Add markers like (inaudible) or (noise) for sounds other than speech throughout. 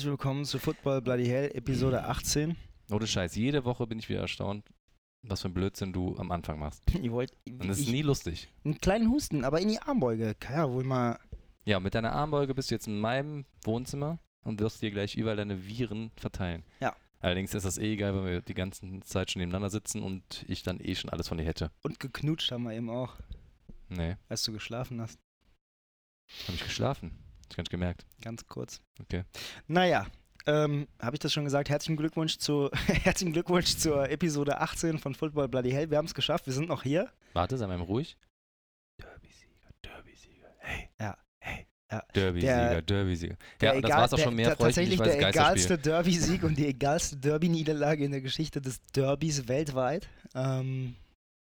herzlich willkommen zu Football Bloody Hell, Episode 18. Ohne Scheiß, jede Woche bin ich wieder erstaunt, was für ein Blödsinn du am Anfang machst. Ihr wollt Und das ist ich, nie lustig. einen kleinen Husten, aber in die Armbeuge. Kann ja wohl mal. Ja, mit deiner Armbeuge bist du jetzt in meinem Wohnzimmer und wirst dir gleich überall deine Viren verteilen. Ja. Allerdings ist das eh egal, wenn wir die ganze Zeit schon nebeneinander sitzen und ich dann eh schon alles von dir hätte. Und geknutscht haben wir eben auch, Nee, als du geschlafen hast. hab ich geschlafen. Ich nicht gemerkt. Ganz kurz. Okay. Naja, ähm, habe ich das schon gesagt? Herzlichen Glückwunsch, zu, (laughs) herzlichen Glückwunsch zur Episode 18 von Football Bloody Hell. Wir haben es geschafft, wir sind noch hier. Warte, sei mal ruhig. Derby-Sieger, Derby-Sieger. Hey. Ja. Hey. Ja. Derby-Sieger, Der- Derby-Sieger. Der Ja, und das egal- war's auch schon mehr. der, Tatsächlich es der egalste Derby-Sieg und die egalste Derby-Niederlage in der Geschichte des Derbys weltweit. Ähm,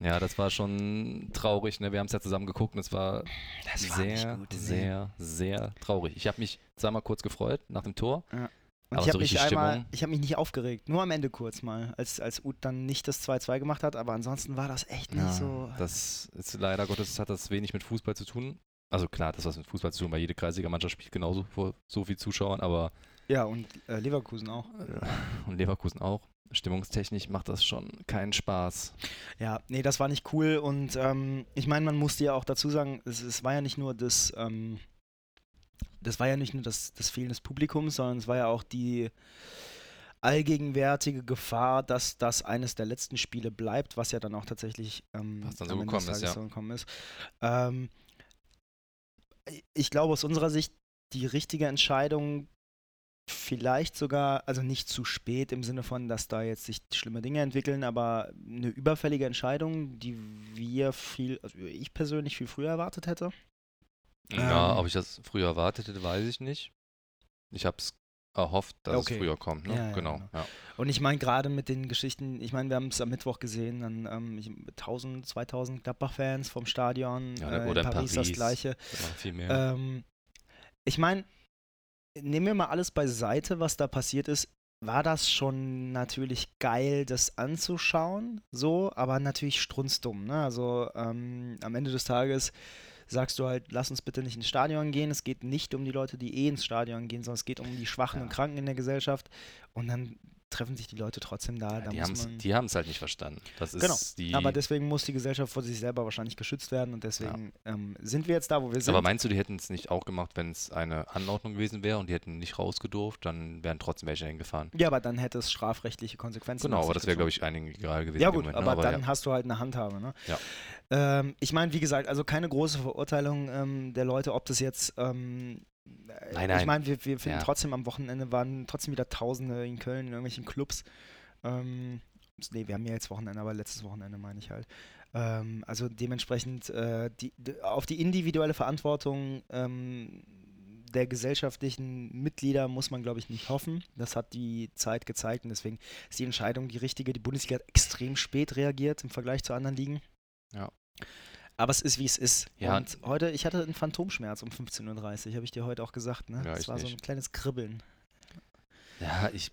Ja, das war schon traurig. Ne? Wir haben es ja zusammen geguckt und es war, das war sehr, gut. nee. sehr, sehr traurig. Ich habe mich zweimal kurz gefreut nach dem Tor. Und Aber ich habe so mich einmal, Stimmung? ich habe mich nicht aufgeregt, nur am Ende kurz mal, als, als Uth dann nicht das 2-2 gemacht hat, aber ansonsten war das echt nicht Ja, so. Das ist leider Gottes hat das wenig mit Fußball zu tun. Also klar, das was mit Fußball zu tun, weil jede Kreisliga-Mannschaft spielt genauso vor so viel Zuschauern, aber Ja, und äh, Leverkusen auch. und Leverkusen auch. Stimmungstechnisch macht das schon keinen Spaß. Ja, nee, das war nicht cool und ähm, ich meine, man musste ja auch dazu sagen, es, es war ja nicht nur das, ähm, das war ja nicht nur das, das Fehlen des Publikums, sondern es war ja auch die allgegenwärtige Gefahr, dass das eines der letzten Spiele bleibt, was ja dann auch tatsächlich ähm, Was dann so gekommen ist, ja. so gekommen ist. Ähm, ich glaube aus unserer Sicht die richtige Entscheidung vielleicht sogar, also nicht zu spät im Sinne von, dass da jetzt sich schlimme Dinge entwickeln, aber eine überfällige Entscheidung, die wir viel, also ich persönlich viel früher erwartet hätte. Ja, Ähm. ob ich das früher erwartet hätte, weiß ich nicht. Ich habe es erhofft, dass Okay. es früher kommt. Ne? Ja, ja, genau. genau. Ja. Und ich meine gerade mit den Geschichten, ich meine, wir haben es am Mittwoch gesehen, dann ähm, ich, 1000, 2000 Gladbach-Fans vom Stadion, Ja, äh, in in Paris, das Paris. gleiche. Das war viel mehr. Ähm, ich meine, nehmen wir mal alles beiseite, was da passiert ist. War das schon natürlich geil, das anzuschauen, so, aber natürlich strunzdumm. Ne? Also ähm, am Ende des Tages sagst du halt, lass uns bitte nicht ins Stadion gehen. Es geht nicht um die Leute, die eh ins Stadion gehen, sondern es geht um die Schwachen Ja. und Kranken in der Gesellschaft. Und dann treffen sich die Leute trotzdem da. Ja, da die haben es halt nicht verstanden. Das ist Genau, aber deswegen muss die Gesellschaft vor sich selber wahrscheinlich geschützt werden und deswegen ähm, sind wir jetzt da, wo wir sind. aber meinst du, die hätten es nicht auch gemacht, wenn es eine Anordnung gewesen wäre und die hätten nicht rausgedurft, dann wären trotzdem welche hingefahren? Ja, aber dann hätte es strafrechtliche Konsequenzen. Genau, aber das wäre, glaube ich, einigen egal gewesen. Ja gut, Moment, aber, ne? dann ja. hast du halt eine Handhabe. Ne? Ja. Ähm, ich meine, wie gesagt, also keine große Verurteilung ähm, der Leute, ob das jetzt. Ähm, äh, Nein, Ich nein. meine, wir, wir finden Ja. trotzdem am Wochenende waren trotzdem wieder Tausende in Köln in irgendwelchen Clubs. Ähm, nee, wir haben ja jetzt Wochenende, aber letztes Wochenende meine ich halt. Ähm, also dementsprechend äh, die, auf die individuelle Verantwortung ähm, der gesellschaftlichen Mitglieder muss man, glaube ich, nicht hoffen. Das hat die Zeit gezeigt und deswegen ist die Entscheidung die richtige. Die Bundesliga hat extrem spät reagiert im Vergleich zu anderen Ligen. Ja. Aber es ist, wie es ist. Ja. Und heute, ich hatte einen Phantomschmerz um 15.30 Uhr, habe ich dir heute auch gesagt. Ne? Ja, das war so ein nicht. kleines Kribbeln. Ja, ich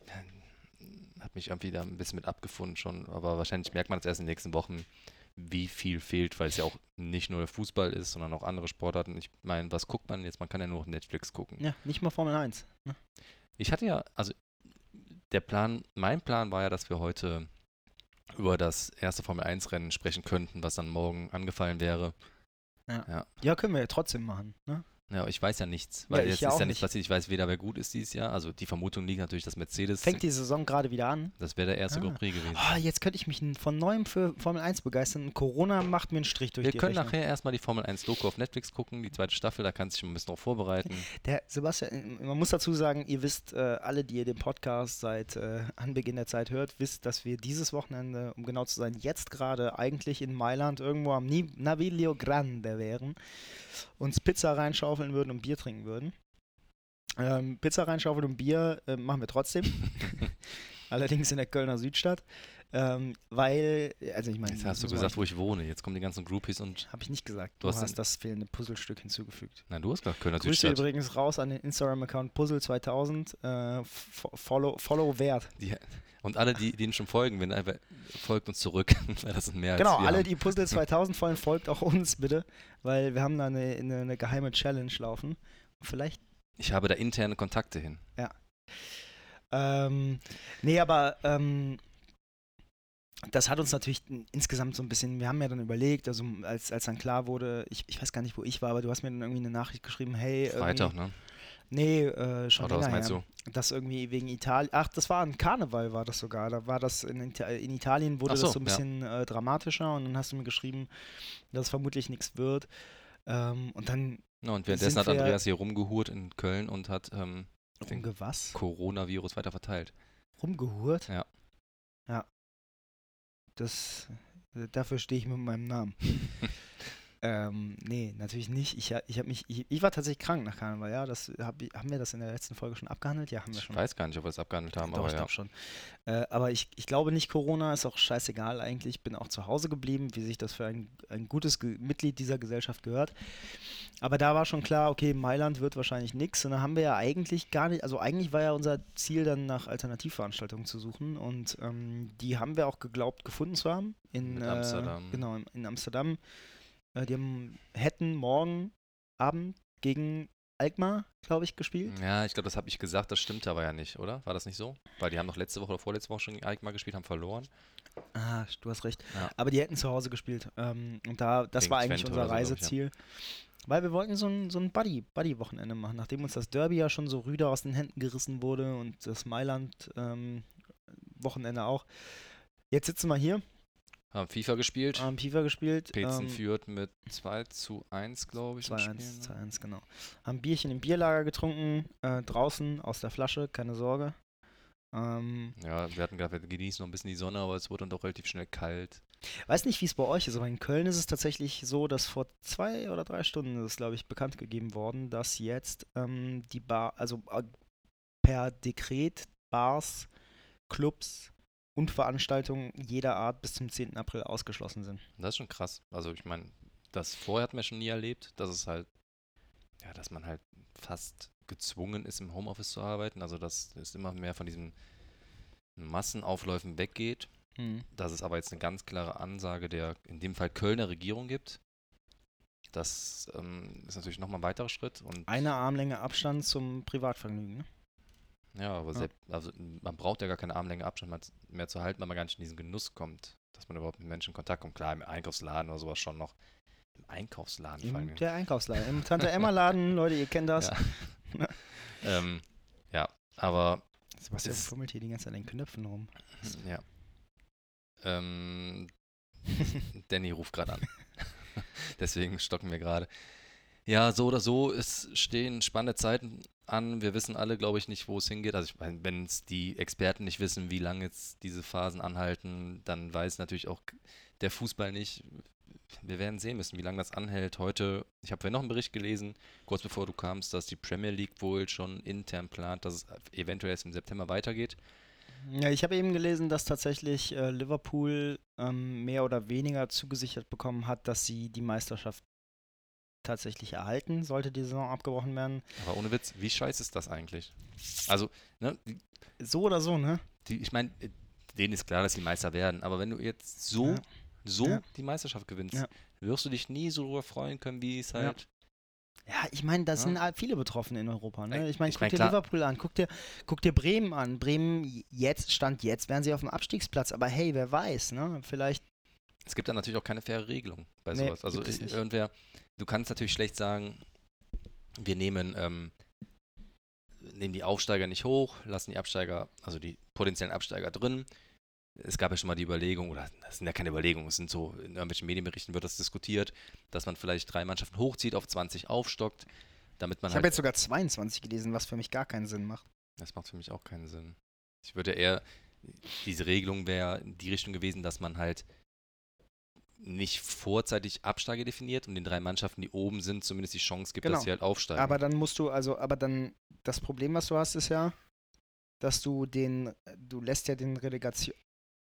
habe mich irgendwie da ein bisschen mit abgefunden schon, aber wahrscheinlich merkt man es erst in den nächsten Wochen, wie viel fehlt, weil es ja auch nicht nur Fußball ist, sondern auch andere Sportarten. Ich meine, was guckt man jetzt? Man kann ja nur Netflix gucken. Ja, nicht mal Formel 1. Ne? Ich hatte ja, also der Plan, mein Plan war ja, dass wir heute über das erste Formel 1 Rennen sprechen könnten, was dann morgen angefallen wäre. Ja, können wir ja trotzdem machen. Ne? Ja, ich weiß ja nichts, Ja, weil ich jetzt ja ist ja nichts nicht. passiert. Ich weiß weder, wer gut ist dieses Jahr. Also die Vermutung liegt natürlich, dass Mercedes, Fängt die Saison gerade wieder an. das wäre der erste Ah. Grand Prix gewesen. Ah, jetzt könnte ich mich von neuem für Formel 1 begeistern. Corona macht mir einen Strich durch Wir die können Rechnung. nachher erstmal die Formel 1 Doku auf Netflix gucken, die zweite Staffel, da kannst du dich ein bisschen drauf vorbereiten. Der Sebastian, man muss dazu sagen, ihr wisst, äh, alle, die ihr den Podcast seit äh, Anbeginn der Zeit hört, wisst, dass wir dieses Wochenende, um genau zu sein, jetzt gerade eigentlich in Mailand irgendwo am Naviglio Grande wären, uns Pizza reinschaufeln würden und Bier trinken würden. Ähm, Pizza reinschaufeln und Bier äh, machen wir trotzdem. (laughs) Allerdings in der Kölner Südstadt. Ähm, weil, also ich meine, Jetzt hast du gesagt, wo ich wohne. Jetzt kommen die ganzen Groupies und. Habe ich nicht gesagt. Du hast hast das fehlende Puzzlestück hinzugefügt. Nein, du hast gesagt Kölner Grüße Südstadt. übrigens raus an den Instagram-Account Puzzle2000. Äh, fo- follow, follow wert. Die, und alle, die denen schon folgen, wenn einfach folgt uns zurück, (laughs) das sind mehr Genau, als wir alle, haben. die Puzzle2000 folgen, folgt auch uns bitte, weil wir haben da eine, eine, eine geheime Challenge laufen. Vielleicht, Ich habe da interne Kontakte hin. Ähm, nee, aber ähm, das hat uns natürlich insgesamt so ein bisschen, wir haben ja dann überlegt, also als, als dann klar wurde, ich, ich weiß gar nicht, wo ich war, aber du hast mir dann irgendwie eine Nachricht geschrieben, hey. Freitag, ne? Nee, äh, schon Oder was länger meinst her. Das irgendwie wegen Italien, ach, das war ein Karneval war das sogar, da war das in, Ita- in Italien wurde so, das so ein ja. bisschen äh, dramatischer und dann hast du mir geschrieben, dass es vermutlich nichts wird. Ähm, und dann Ja, und währenddessen hat Andreas hier rumgehurt in Köln und hat ähm, den rumge was? Coronavirus weiter verteilt. Rumgehurt? Ja. Ja. Das, äh, dafür stehe ich mit meinem Namen. (laughs) ähm, nee, natürlich nicht. Ich, ich, mich, ich, ich war tatsächlich krank nach Karneval, ja. Das, hab, ich- haben wir das in der letzten Folge schon abgehandelt? Ja, haben wir Ich schon. weiß gar nicht, ob wir es abgehandelt haben, Doch, aber ich ja. glaube schon. Äh, aber ich, ich glaube nicht Corona, ist auch scheißegal eigentlich. Ich bin auch zu Hause geblieben, wie sich das für ein, ein gutes Ge Mitglied dieser Gesellschaft gehört. Aber da war schon klar, okay, Mailand wird wahrscheinlich nichts. Und da haben wir ja eigentlich gar nicht, also eigentlich war ja unser Ziel dann nach Alternativveranstaltungen zu suchen. Und ähm, die haben wir auch geglaubt gefunden zu haben. In äh, Amsterdam. Genau, in, in Amsterdam. Äh, die haben, hätten morgen Abend gegen Alkmaar, glaube ich, gespielt. Ja, ich glaube, das habe ich gesagt, das stimmte aber ja nicht, oder? War das nicht so? Weil die haben doch letzte Woche oder vorletzte Woche schon gegen Alkmaar gespielt, haben verloren. Ah, du hast recht. Ja. Aber die hätten zu Hause gespielt. Ähm, und da, das Gegen war eigentlich Twente unser so, glaub ich, ja. Reiseziel. Weil wir wollten so ein, so ein Buddy, Buddy-Wochenende machen, nachdem uns das Derby ja schon so rüde aus den Händen gerissen wurde und das Mailand-Wochenende auch. Jetzt sitzen wir hier, Haben FIFA gespielt. haben FIFA gespielt. Pezen ähm, führt mit 2 zu 1, glaube ich. im 2-1, Spiel, ne? 2-1, genau. Haben Bierchen im Bierlager getrunken, äh, draußen aus der Flasche, keine Sorge. Ähm, Ja, wir hatten gedacht, wir genießen noch ein bisschen die Sonne, aber es wurde dann doch relativ schnell kalt. Weiß nicht, wie es bei euch ist, aber in Köln ist es tatsächlich so, dass vor zwei oder drei Stunden ist, glaube ich, bekannt gegeben worden, dass jetzt ähm, die Bar, also äh, per Dekret Bars, Clubs und Veranstaltungen jeder Art bis zum 10. April ausgeschlossen sind. Das ist schon krass. Also ich meine, das vorher hat man schon nie erlebt, dass es halt, ja, dass man halt fast gezwungen ist, im Homeoffice zu arbeiten. Also dass es immer mehr von diesen Massenaufläufen weggeht. Dass es aber jetzt eine ganz klare Ansage der, in dem Fall Kölner Regierung gibt. Das ähm, ist natürlich nochmal ein weiterer Schritt. Und Eine Armlänge Abstand zum Privatvergnügen. Ne? Ja, aber Ja. Selbst, also, man braucht ja gar keine Armlänge Abstand mehr- mehr zu halten, weil man gar nicht in diesen Genuss kommt, dass man überhaupt mit Menschen in Kontakt kommt. Klar, im Einkaufsladen oder sowas schon noch. Im Einkaufsladen. Im, der Einkaufsladen. Im Tante-Emma-Laden, (laughs) Leute, ihr kennt das. (laughs) Ja. ähm, ja, aber Sebastian Es- fummelt hier die ganze Zeit an den Knöpfen rum. ja. Ähm, (laughs) Danny ruft gerade an. Deswegen stocken wir gerade. Ja, so oder so, es stehen spannende Zeiten an. Wir wissen alle, glaube ich, nicht, wo es hingeht. Also ich meine, wenn es die Experten nicht wissen, wie lange jetzt diese Phasen anhalten, dann weiß natürlich auch der Fußball nicht. Wir werden sehen müssen, wie lange das anhält. Heute, ich habe vorhin noch einen Bericht gelesen, kurz bevor du kamst, dass die Premier League wohl schon intern plant, dass es eventuell erst im September weitergeht. Ja, ich habe eben gelesen, dass tatsächlich äh, Liverpool ähm, mehr oder weniger zugesichert bekommen hat, dass sie die Meisterschaft tatsächlich erhalten, sollte die Saison abgebrochen werden. Aber ohne Witz, wie scheiße ist das eigentlich? Also, ne, So oder so, ne? die, ich meine, denen ist klar, dass sie Meister werden, aber wenn du jetzt so, Ja. so Ja. die Meisterschaft gewinnst, Ja. wirst du dich nie so darüber freuen können, wie es halt. Ja, ich meine, da Ja. sind halt viele betroffen in Europa. Ne? Ich- meine, ich guck mein, dir klar. Liverpool an, guck dir, guck dir Bremen an. Bremen jetzt, Stand jetzt, wären sie auf dem Abstiegsplatz. Aber hey, wer weiß, ne? Vielleicht, Es gibt dann natürlich auch keine faire Regelung bei Nee, sowas. Also äh, nicht. irgendwer, du kannst natürlich schlecht sagen, wir nehmen, ähm, nehmen die Aufsteiger nicht hoch, lassen die Absteiger, also die potenziellen Absteiger drin. Es gab ja schon mal die Überlegung, oder das sind ja keine Überlegungen, es sind so, in irgendwelchen Medienberichten wird das diskutiert, dass man vielleicht drei Mannschaften hochzieht, auf 20 aufstockt, damit man ich halt habe jetzt sogar 22 gelesen, was für mich gar keinen Sinn macht. Das macht für mich auch keinen Sinn. Ich würde eher, diese Regelung wäre in die Richtung gewesen, dass man halt nicht vorzeitig Absteige definiert und den drei Mannschaften, die oben sind, zumindest die Chance gibt, Genau. dass sie halt aufsteigen. Aber dann musst du, also, aber dann, das Problem, was du hast, ist ja, dass du den, du lässt ja den Relegation,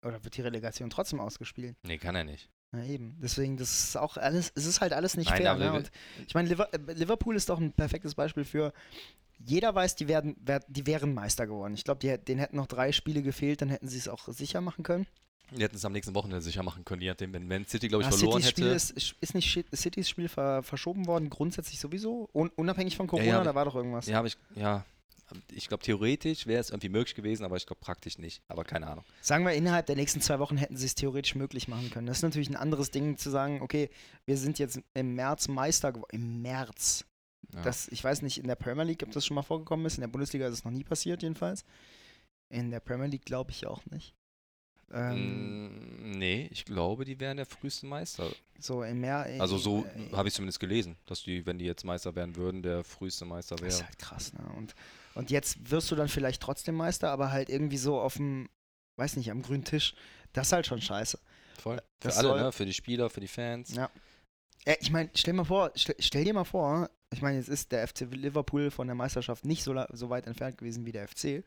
oder wird die Relegation trotzdem ausgespielt? nee, kann er nicht. Na eben. Deswegen, das ist auch alles, es ist halt alles nicht Nein, fair. Ne? Und ich meine, äh, Liverpool ist doch ein perfektes Beispiel für, jeder weiß, die, werden, wer, die wären Meister geworden. Ich glaube, denen hätten noch drei Spiele gefehlt, dann hätten sie es auch sicher machen können. Die hätten es am nächsten Wochenende sicher machen können, je nachdem, wenn Man City, glaube ich, Ah, verloren Citys Spiel hätte. ist, ist nicht Citys Spiel ver, verschoben worden, grundsätzlich sowieso, un, unabhängig von Corona, ja, da war doch irgendwas. Ja, aber ich, ja, Ich glaube, theoretisch wäre es irgendwie möglich gewesen, aber ich glaube praktisch nicht. Aber keine Ahnung. Sagen wir, innerhalb der nächsten zwei Wochen hätten sie es theoretisch möglich machen können. Das ist natürlich ein anderes Ding zu sagen, okay, wir sind jetzt im März Meister geworden. Im März. Ja. Das, ich weiß nicht, in der Premier League, ob das schon mal vorgekommen ist. In der Bundesliga ist es noch nie passiert, jedenfalls. In der Premier League glaube ich auch nicht. Ähm, Mm, nee, ich glaube, die wären der früheste Meister. so im März. Also so habe ich zumindest gelesen, dass die, wenn die jetzt Meister werden würden, der früheste Meister Das ist wäre. halt krass, ne? Und, und jetzt wirst du dann vielleicht trotzdem Meister, aber halt irgendwie so auf dem, weiß nicht, am grünen Tisch. Das ist halt schon scheiße. Voll. Für Das alle, soll- ne? Für die Spieler, für die Fans. Ja. Äh, ich meine, stell mal vor, stell, stell dir mal vor, ich meine, jetzt ist der FC Liverpool von der Meisterschaft nicht so, so weit entfernt gewesen wie der FC.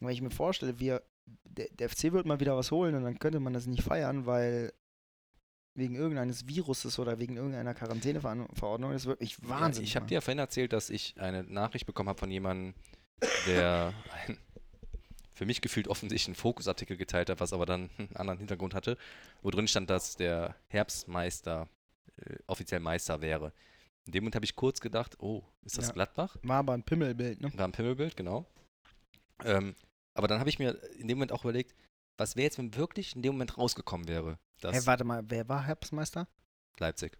Und wenn ich mir vorstelle, wir, der, der FC wird mal wieder was holen und dann könnte man das nicht feiern, weil wegen irgendeines Viruses oder wegen irgendeiner Quarantäneverordnung ist wirklich Wahnsinn. Ja, ich habe dir ja vorhin erzählt, dass ich eine Nachricht bekommen habe von jemandem, der ein, für mich gefühlt offensichtlich einen Fokusartikel geteilt hat, was aber dann einen anderen Hintergrund hatte, wo drin stand, dass der Herbstmeister äh, offiziell Meister wäre. In dem Moment habe ich kurz gedacht, oh, ist das Ja. Gladbach? War aber ein Pimmelbild, ne? War ein Pimmelbild, genau. Ähm, aber dann habe ich mir in dem Moment auch überlegt, was wäre jetzt, wenn wirklich in dem Moment rausgekommen wäre, dass Hey, warte mal, wer war Herbstmeister? Leipzig.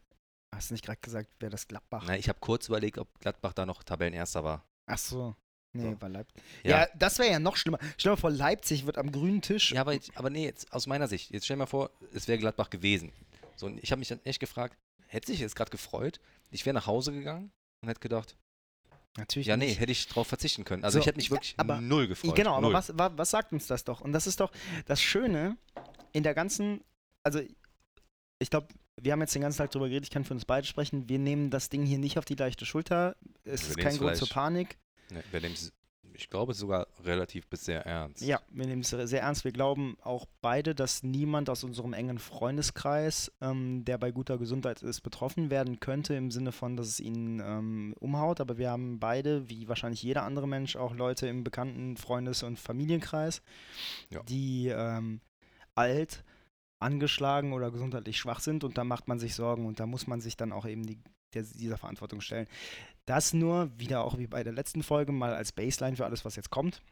Hast du nicht gerade gesagt, wer das Gladbach? Na, ich habe kurz überlegt, ob Gladbach da noch Tabellenerster war. Ach so. Nee, So. war Leipzig. Ja. Ja, das wäre ja noch schlimmer. Stell dir mal vor, Leipzig wird am grünen Tisch. Ja, aber, jetzt, aber nee, jetzt aus meiner Sicht, jetzt stell dir mal vor, es wäre Gladbach gewesen. So, und ich habe mich dann echt gefragt, hätte sich jetzt gerade gefreut, ich wäre nach Hause gegangen und hätte gedacht, Natürlich ja, nee, nicht. hätte ich drauf verzichten können. Also So, ich hätte mich wirklich aber- null gefreut. Genau, aber null. was, wa, was sagt uns das doch? Und das ist doch das Schöne in der ganzen, also ich glaube, wir haben jetzt den ganzen Tag drüber geredet, ich kann für uns beide sprechen, wir nehmen das Ding hier nicht auf die leichte Schulter. Es Wir ist kein Grund zur Panik. Nee, wir nehmen's- ich glaube sogar relativ bis sehr ernst. Ja, wir nehmen es sehr ernst. Wir glauben auch beide, dass niemand aus unserem engen Freundeskreis, ähm, der bei guter Gesundheit ist, betroffen werden könnte, im Sinne von, dass es ihn ähm, umhaut. Aber wir haben beide, wie wahrscheinlich jeder andere Mensch, auch Leute im bekannten Freundes- und Familienkreis, Ja. die ähm, alt, angeschlagen oder gesundheitlich schwach sind. Und da macht man sich Sorgen und da muss man sich dann auch eben die, der, dieser Verantwortung stellen. Das nur, wieder auch wie bei der letzten Folge, mal als Baseline für alles, was jetzt kommt.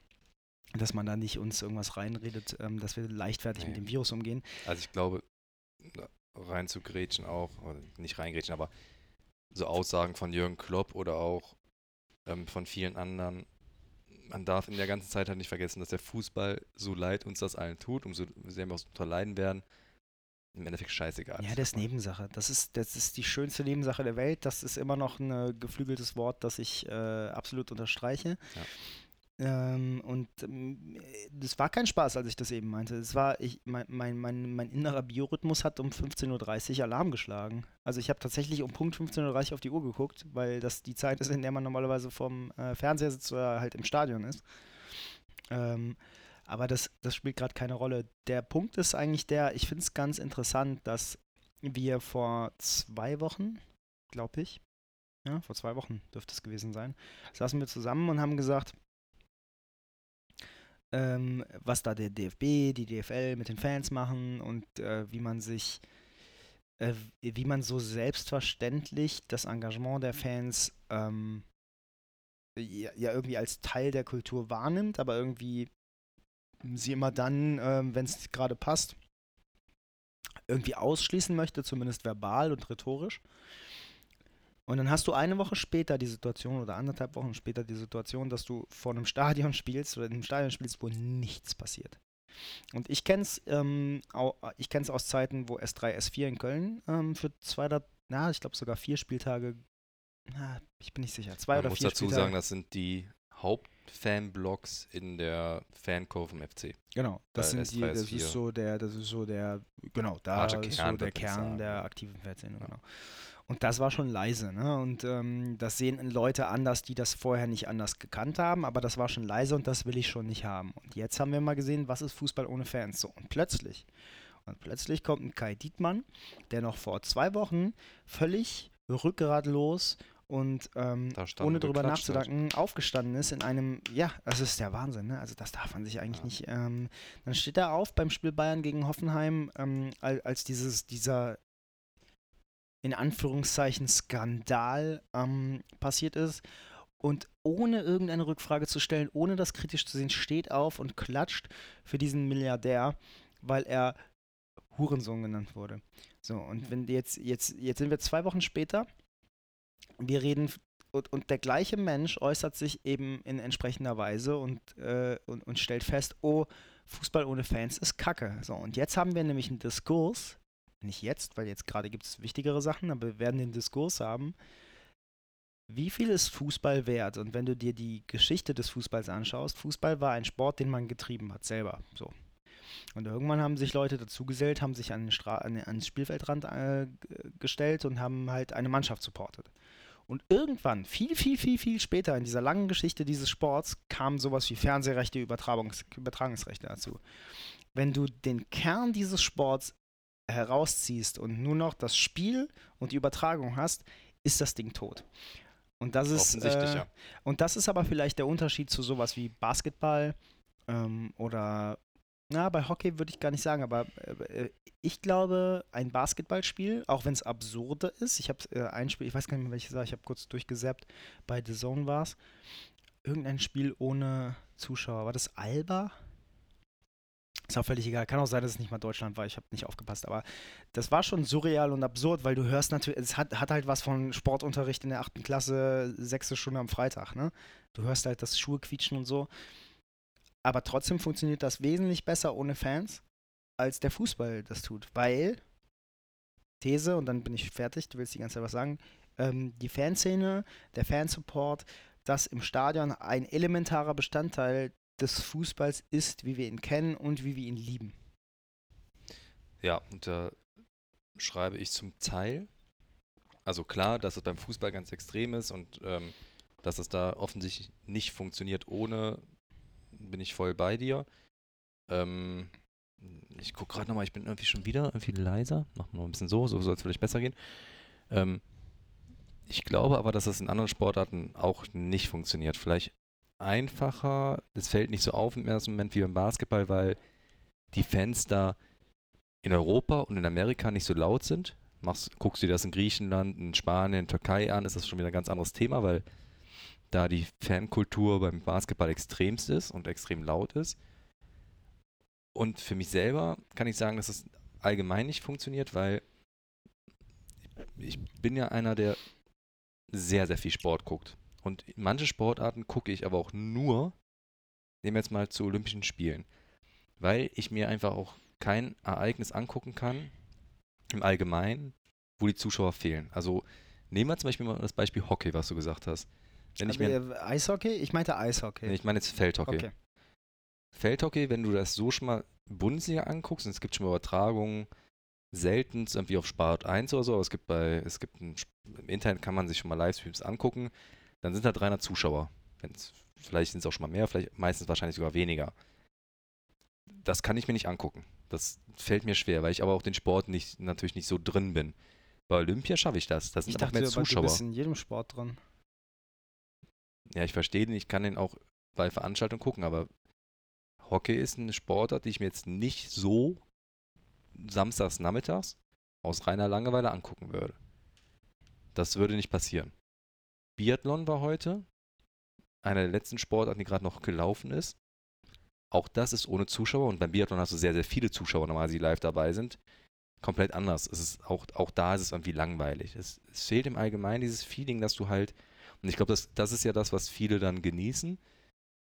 Dass man da nicht uns irgendwas reinredet, ähm, dass wir leichtfertig Nee. mit dem Virus umgehen. Also ich glaube, rein zu grätschen auch, nicht reingrätschen, aber so Aussagen von Jürgen Klopp oder auch ähm, von vielen anderen, man darf in der ganzen Zeit halt nicht vergessen, dass der Fußball, so leid uns das allen tut, umso sehr wir uns darunter leiden werden, im Endeffekt scheißegal. Ja, das ist Nebensache. Das ist, das ist die schönste Nebensache der Welt. Das ist immer noch ein geflügeltes Wort, das ich äh, absolut unterstreiche. Ähm, und ähm, das war kein Spaß, als ich das eben meinte. Es war, ich, mein, mein, mein, mein innerer Biorhythmus hat um 15.30 Uhr Alarm geschlagen. Also ich habe tatsächlich um Punkt 15.30 Uhr auf die Uhr geguckt, weil das die Zeit ist, in der man normalerweise vorm äh, Fernseher sitzt oder halt im Stadion ist. Ähm, aber das, das spielt gerade keine Rolle. Der Punkt ist eigentlich der, ich finde es ganz interessant, dass wir vor zwei Wochen, glaube ich, ja, vor zwei Wochen dürfte es gewesen sein, saßen wir zusammen und haben gesagt, ähm, was da der DFB, die DFL mit den Fans machen und äh, wie man sich, äh, wie man so selbstverständlich das Engagement der Fans ähm, ja, ja irgendwie als Teil der Kultur wahrnimmt, aber irgendwie sie immer dann, ähm, wenn es gerade passt, irgendwie ausschließen möchte, zumindest verbal und rhetorisch. Und dann hast du eine Woche später die Situation oder anderthalb Wochen später die Situation, dass du vor einem Stadion spielst oder in einem Stadion spielst, wo nichts passiert. Und ich kenne es ähm, ich kenn's aus Zeiten, wo S3, S4 in Köln ähm, für zwei oder, na, ich glaube sogar vier Spieltage, na, ich bin nicht sicher, zwei Man oder muss vier dazu Spieltage. sagen, das sind die Hauptfanblocks in der Fankurve vom FC. Genau, das Bei sind die, S3, das S4. ist so der, das ist so der, genau, da ist so Kern, der würde ich Kern der aktiven Fanszene, genau. Und das war schon leise, ne? Und ähm, das sehen Leute anders, die das vorher nicht anders gekannt haben, aber das war schon leise und das will ich schon nicht haben. Und jetzt haben wir mal gesehen, was ist Fußball ohne Fans? So, und plötzlich, und plötzlich kommt ein Kai Dietmann, der noch vor zwei Wochen völlig rückgratlos und ähm, ohne drüber hat. nachzudenken, aufgestanden ist in einem, ja, das ist der Wahnsinn, ne? Also das darf man sich eigentlich Ja. nicht. Ähm, dann steht er auf beim Spiel Bayern gegen Hoffenheim, ähm, al- als dieses, dieser in Anführungszeichen Skandal ähm, passiert ist und ohne irgendeine Rückfrage zu stellen, ohne das kritisch zu sehen, steht auf und klatscht für diesen Milliardär, weil er Hurensohn genannt wurde. So, und wenn jetzt, jetzt, jetzt sind wir zwei Wochen später, wir reden und, und der gleiche Mensch äußert sich eben in entsprechender Weise und, äh, und, und stellt fest, oh, Fußball ohne Fans ist Kacke. So, und jetzt haben wir nämlich einen Diskurs, nicht jetzt, weil jetzt gerade gibt es wichtigere Sachen, aber wir werden den Diskurs haben, wie viel ist Fußball wert? Und wenn du dir die Geschichte des Fußballs anschaust, Fußball war ein Sport, den man getrieben hat, selber. So. Und irgendwann haben sich Leute dazugesellt, haben sich an den, Stra an ans Spielfeldrand äh, gestellt und haben halt eine Mannschaft supportet. Und irgendwann, viel, viel, viel, viel später in dieser langen Geschichte dieses Sports, kam sowas wie Fernsehrechte, Übertragungs Übertragungsrechte dazu. Wenn du den Kern dieses Sports herausziehst und nur noch das Spiel und die Übertragung hast, ist das Ding tot. Und das ist äh, ja. und das ist aber vielleicht der Unterschied zu sowas wie Basketball ähm, oder na, bei Hockey würde ich gar nicht sagen, aber äh, ich glaube, ein Basketballspiel, auch wenn es absurde ist, ich habe äh, ein Spiel, ich weiß gar nicht mehr welches war, ich habe kurz durchgesäppt, bei The Zone war es, irgendein Spiel ohne Zuschauer. War das Alba? Ist auch völlig egal. Kann auch sein, dass es nicht mal Deutschland war. Ich habe nicht aufgepasst. Aber das war schon surreal und absurd, weil du hörst natürlich, es hat, hat halt was von Sportunterricht in der achten Klasse, sechste Stunde am Freitag. Ne? Du hörst halt das Schuhe quietschen und so. Aber trotzdem funktioniert das wesentlich besser ohne Fans, als der Fußball das tut. Weil, These, und dann bin ich fertig, du willst die ganze Zeit was sagen, ähm, die Fanszene, der Fansupport, das im Stadion ein elementarer Bestandteil des Fußballs ist, wie wir ihn kennen und wie wir ihn lieben. Ja, und da schreibe ich zum Teil, also klar, dass es beim Fußball ganz extrem ist und ähm, dass es da offensichtlich nicht funktioniert ohne bin ich voll bei dir. Ähm, ich gucke gerade nochmal, ich bin irgendwie schon wieder irgendwie leiser. Machen wir noch ein bisschen so, so soll es vielleicht besser gehen. Ähm, ich glaube aber, dass das in anderen Sportarten auch nicht funktioniert. Vielleicht einfacher, es fällt nicht so auf im ersten Moment wie beim Basketball, weil die Fans da in Europa und in Amerika nicht so laut sind. Machst, guckst du dir das in Griechenland, in Spanien, in Türkei an, ist das schon wieder ein ganz anderes Thema, weil da die Fankultur beim Basketball extremst ist und extrem laut ist. Und für mich selber kann ich sagen, dass es allgemein nicht funktioniert, weil ich bin ja einer, der sehr, sehr viel Sport guckt. Und manche Sportarten gucke ich aber auch nur, nehmen wir jetzt mal zu Olympischen Spielen, weil ich mir einfach auch kein Ereignis angucken kann, im Allgemeinen, wo die Zuschauer fehlen. Also nehmen wir zum Beispiel mal das Beispiel Hockey, was du gesagt hast. Wenn ich mir, äh, Eishockey? Ich meinte Eishockey. Nee, ich meine jetzt Feldhockey. Okay. Feldhockey, wenn du das so schon mal Bundesliga anguckst, und es gibt schon mal Übertragungen, selten irgendwie auf Sport 1 oder so, aber es gibt bei, es gibt ein, im Internet kann man sich schon mal Livestreams angucken, dann sind da 300 Zuschauer. Wenn's, vielleicht sind es auch schon mal mehr, vielleicht meistens wahrscheinlich sogar weniger. Das kann ich mir nicht angucken. Das fällt mir schwer, weil ich aber auch den Sport nicht, natürlich nicht so drin bin. Bei Olympia schaffe ich das. Das sind ich dachte, mehr Zuschauer. Du bist in jedem Sport drin. Ja, ich verstehe den, ich kann den auch bei Veranstaltungen gucken, aber Hockey ist eine Sportart, die ich mir jetzt nicht so samstags nachmittags aus reiner Langeweile angucken würde. Das würde nicht passieren. Biathlon war heute einer der letzten Sportarten, die gerade noch gelaufen ist. Auch das ist ohne Zuschauer und beim Biathlon hast du sehr, sehr viele Zuschauer normalerweise, die live dabei sind. Komplett anders. Es ist auch, auch da ist es irgendwie langweilig. Es, es fehlt im Allgemeinen dieses Feeling, dass du halt und ich glaube, das, das ist ja das, was viele dann genießen,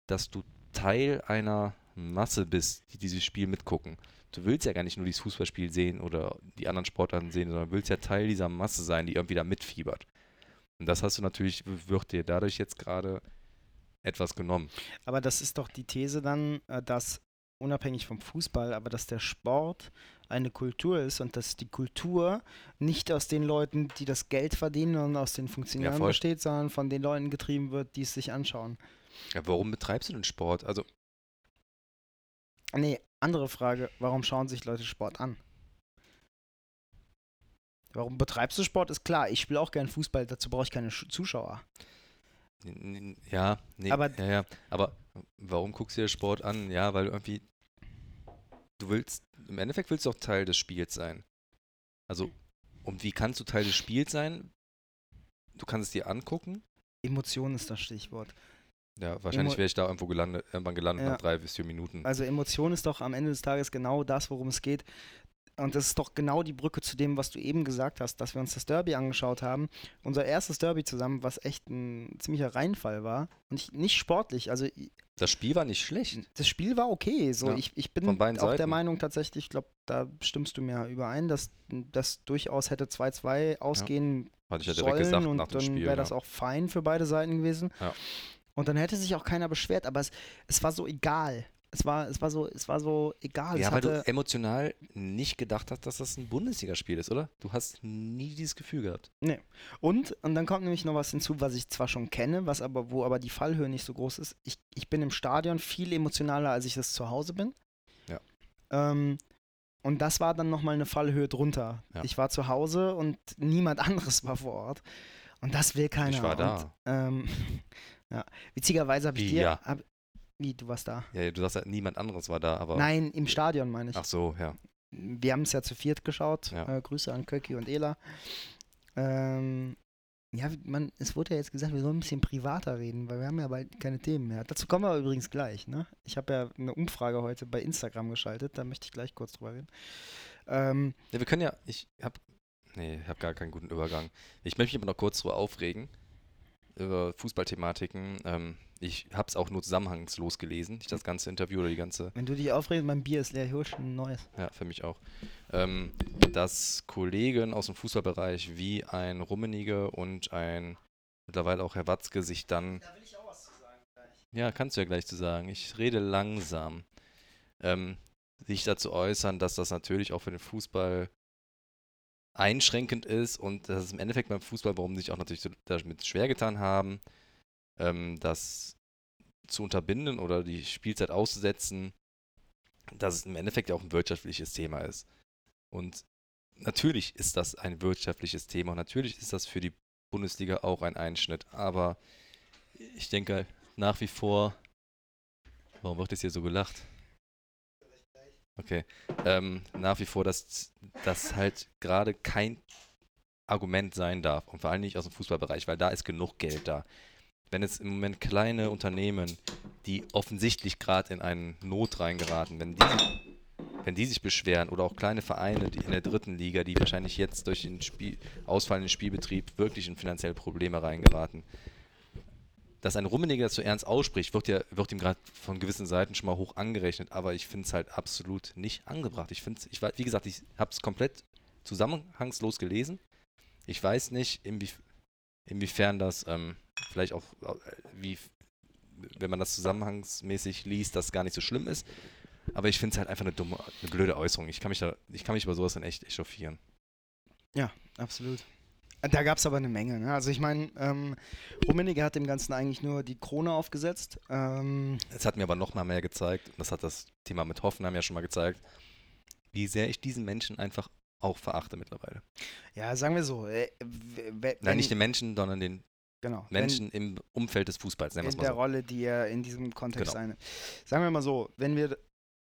dass du Teil einer Masse bist, die dieses Spiel mitgucken. Du willst ja gar nicht nur dieses Fußballspiel sehen oder die anderen Sportarten sehen, sondern willst ja Teil dieser Masse sein, die irgendwie da mitfiebert. Und das hast du natürlich, wird dir dadurch jetzt gerade etwas genommen. Aber das ist doch die These dann, äh, dass unabhängig vom Fußball, aber dass der Sport eine Kultur ist und dass die Kultur nicht aus den Leuten, die das Geld verdienen und aus den Funktionären ja, besteht, sondern von den Leuten getrieben wird, die es sich anschauen. Ja, warum betreibst du denn Sport? Also. Nee, andere Frage. Warum schauen sich Leute Sport an? Warum betreibst du Sport? Ist klar, ich spiele auch gern Fußball, dazu brauche ich keine Zuschauer. Ja, nee, aber, ja, ja. aber warum guckst du dir Sport an? Ja, weil irgendwie du willst, im Endeffekt willst du auch Teil des Spiels sein. Also, und wie kannst du Teil des Spiels sein? Du kannst es dir angucken, Emotion ist das Stichwort. Ja, wahrscheinlich wäre ich da irgendwo gelandet, irgendwann gelandet Ja. nach drei bis vier Minuten. Also Emotion ist doch am Ende des Tages genau das, worum es geht. Und das ist doch genau die Brücke zu dem, was du eben gesagt hast, dass wir uns das Derby angeschaut haben. Unser erstes Derby zusammen, was echt ein ziemlicher Reinfall war. Und ich, nicht sportlich. Also Das Spiel war nicht schlecht. das Spiel war okay. So, Ja, ich, ich bin auch der Seiten. Meinung tatsächlich, ich glaube, da stimmst du mir überein, dass das durchaus hätte 2-2 ausgehen Hatte ich ja direkt sollen gesagt und nach dem dann wäre das ja. auch fein für beide Seiten gewesen. Ja. Und dann hätte sich auch keiner beschwert, aber es, es war so egal. Es war, es war so, es war so egal. Ja, weil hatte, du emotional nicht gedacht hast, dass das ein Bundesligaspiel ist, oder? Du hast nie dieses Gefühl gehabt. und, und dann kommt nämlich noch was hinzu, was ich zwar schon kenne, was aber, wo aber die Fallhöhe nicht so groß ist. Ich, ich bin im Stadion viel emotionaler, als ich das zu Hause bin. Ja. Ähm, und das war dann nochmal eine Fallhöhe drunter. Ja. Ich war zu Hause und niemand (laughs) anderes war vor Ort. Und das will keiner. Ich war und, da. Ähm, (laughs) ja. Witzigerweise habe ich dir. ja? Hab, wie, du warst da? Ja, du sagst ja, niemand anderes war da, aber. Nein, im Stadion meine ich. Ach so, ja. Wir haben es ja zu viert geschaut. Ja. Äh, Grüße an Köki und Ela. Ähm, ja, man, es wurde ja jetzt gesagt, wir sollen ein bisschen privater reden, weil wir haben ja bald keine Themen mehr. Dazu kommen wir übrigens gleich. Ne? Ich habe ja eine Umfrage heute bei Instagram geschaltet, da möchte ich gleich kurz drüber reden. Ähm, ja. Wir können ja, ich hab. Nee, ich habe gar keinen guten Übergang. Ich möchte mich aber noch kurz drüber aufregen. Über Fußballthematiken. Ähm, ich habe es auch nur zusammenhangslos gelesen. Nicht das ganze Interview oder die ganze wenn du dich aufregst, mein Bier ist leer, ich hol schon ein neues. Ja, für mich auch. Ähm, dass Kollegen aus dem Fußballbereich wie ein Rummenige und ein mittlerweile auch Herr Watzke sich dann. Da will ich auch was zu sagen gleich. Ja, kannst du ja gleich zu sagen. Ich rede langsam. Ähm, sich dazu äußern, dass das natürlich auch für den Fußball einschränkend ist und dass es im Endeffekt beim Fußball, warum sie sich auch natürlich so damit schwer getan haben, ähm, das zu unterbinden oder die Spielzeit auszusetzen, dass es im Endeffekt ja auch ein wirtschaftliches Thema ist. Und natürlich ist das ein wirtschaftliches Thema und natürlich ist das für die Bundesliga auch ein Einschnitt, aber ich denke nach wie vor, warum wird jetzt hier so gelacht? Okay, ähm, nach wie vor, dass das halt gerade kein Argument sein darf und vor allem nicht aus dem Fußballbereich, weil da ist genug Geld da. Wenn jetzt im Moment kleine Unternehmen, die offensichtlich gerade in eine Not reingeraten, wenn die, wenn die sich beschweren oder auch kleine Vereine die in der dritten Liga, die wahrscheinlich jetzt durch den Spiel, ausfallenden Spielbetrieb wirklich in finanzielle Probleme reingeraten, dass ein Rummeniger das so ernst ausspricht, wird, ja, wird ihm gerade von gewissen Seiten schon mal hoch angerechnet, aber ich finde es halt absolut nicht angebracht. Ich finde ich, wie gesagt, ich habe es komplett zusammenhangslos gelesen. Ich weiß nicht, inwie, inwiefern das ähm, vielleicht auch, äh, wie, wenn man das zusammenhangsmäßig liest, das gar nicht so schlimm ist. Aber ich finde es halt einfach eine dumme, eine blöde Äußerung. Ich kann mich da, ich kann mich über sowas dann echt echauffieren. Absolut. Da gab es aber eine Menge. Ne? Also ich meine, ähm, Rummenigge hat dem Ganzen eigentlich nur die Krone aufgesetzt. Ähm, Es hat mir aber noch mal mehr gezeigt, und das hat das Thema mit Hoffenheim ja schon mal gezeigt, wie sehr ich diesen Menschen einfach auch verachte mittlerweile. ja, sagen wir so. Äh, Nein, nicht den Menschen, sondern den genau, Menschen im Umfeld des Fußballs, nennen wir wenn, es in mal der so. Rolle, die er in diesem Kontext Genau. einnimmt. Sagen wir mal so, wenn wir.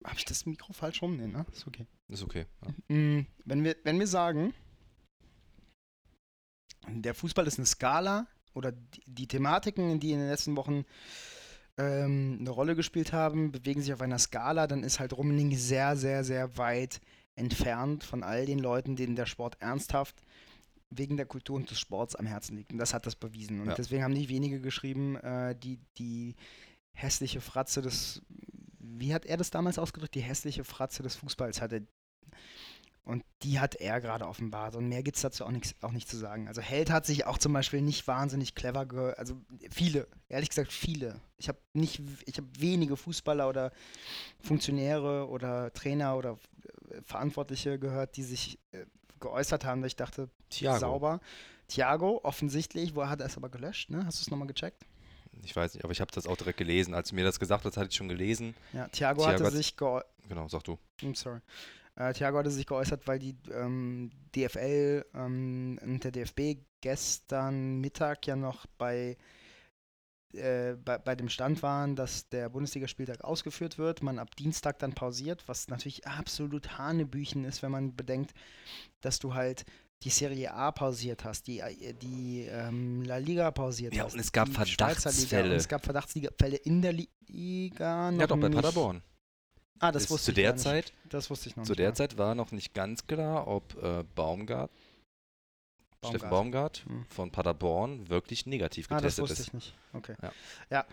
Habe ich das Mikro falsch rum? Nee, ne? Ist okay. Ist okay. Ja. Mm, Wenn wir, wenn wir sagen, der Fußball ist eine Skala oder die, die Thematiken, die in den letzten Wochen ähm, eine Rolle gespielt haben, bewegen sich auf einer Skala, dann ist halt Rummenigge sehr, sehr, sehr weit entfernt von all den Leuten, denen der Sport ernsthaft wegen der Kultur und des Sports am Herzen liegt. Und das hat das bewiesen. Und Ja. deswegen haben nicht wenige geschrieben, äh, die, die hässliche Fratze des, wie hat er das damals ausgedrückt? Die hässliche Fratze des Fußballs hatte. Und die hat er gerade offenbart. Und mehr gibt es dazu auch, nix, auch nicht zu sagen. Also Held hat sich auch zum Beispiel nicht wahnsinnig clever ge... Also viele, ehrlich gesagt viele. Ich habe nicht, ich habe wenige Fußballer oder Funktionäre oder Trainer oder äh, Verantwortliche gehört, die sich äh, geäußert haben, dass ich dachte, Thiago. sauber. Thiago, offensichtlich, wo hat er es aber gelöscht, ne? Hast du es nochmal gecheckt? Ich weiß nicht, aber ich habe das auch direkt gelesen. Als du mir das gesagt hast, hatte ich schon gelesen. Ja, Thiago, Thiago hatte hat- sich geäußert. Genau, sag du. I'm sorry. Äh, Thiago hatte sich geäußert, weil die ähm, DFL ähm, und der DFB gestern Mittag ja noch bei, äh, bei, bei dem Stand waren, dass der Bundesligaspieltag ausgeführt wird, man ab Dienstag dann pausiert, was natürlich absolut Hanebüchen ist, wenn man bedenkt, dass du halt die Serie A pausiert hast, die, äh, die ähm, La Liga pausiert Ja, hast. und es gab Verdachtsfälle. Und es gab Verdachtsfälle in der Liga. Noch Ja, doch, bei nicht. Paderborn. Ah, das Ist wusste zu ich der gar nicht. Zeit, Das wusste ich noch zu nicht. der mal. Zeit war noch nicht ganz klar, ob äh, Baumgart, Steffen Baumgart Hm. von Paderborn wirklich negativ Ah, das getestet wusste ist. ich nicht. Okay. Ja. Ja,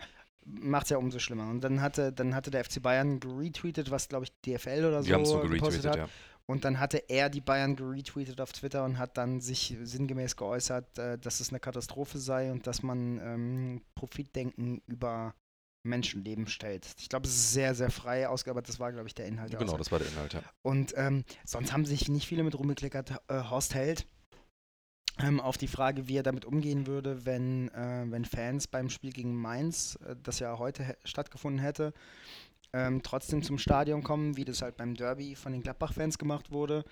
macht's ja umso schlimmer. Und dann hatte, dann hatte der FC Bayern retweetet, was glaube ich DFL oder so, Die haben so gepostet geretweetet, hat. ja. Und dann hatte er die Bayern geretweetet auf Twitter und hat dann sich sinngemäß geäußert, äh, dass es eine Katastrophe sei und dass man ähm, Profitdenken über Menschenleben stellt. Ich glaube, es ist sehr, sehr frei ausgearbeitet. Das war, glaube ich, der Inhalt. Genau, Aussage. das war der Inhalt, ja. Und ähm, sonst haben sich nicht viele mit rumgeklickert. Äh, Horst Held ähm, auf die Frage, wie er damit umgehen würde, wenn, äh, wenn Fans beim Spiel gegen Mainz, äh, das ja heute stattgefunden hätte, ähm, trotzdem zum Stadion kommen, wie das halt beim Derby von den Gladbach-Fans gemacht wurde,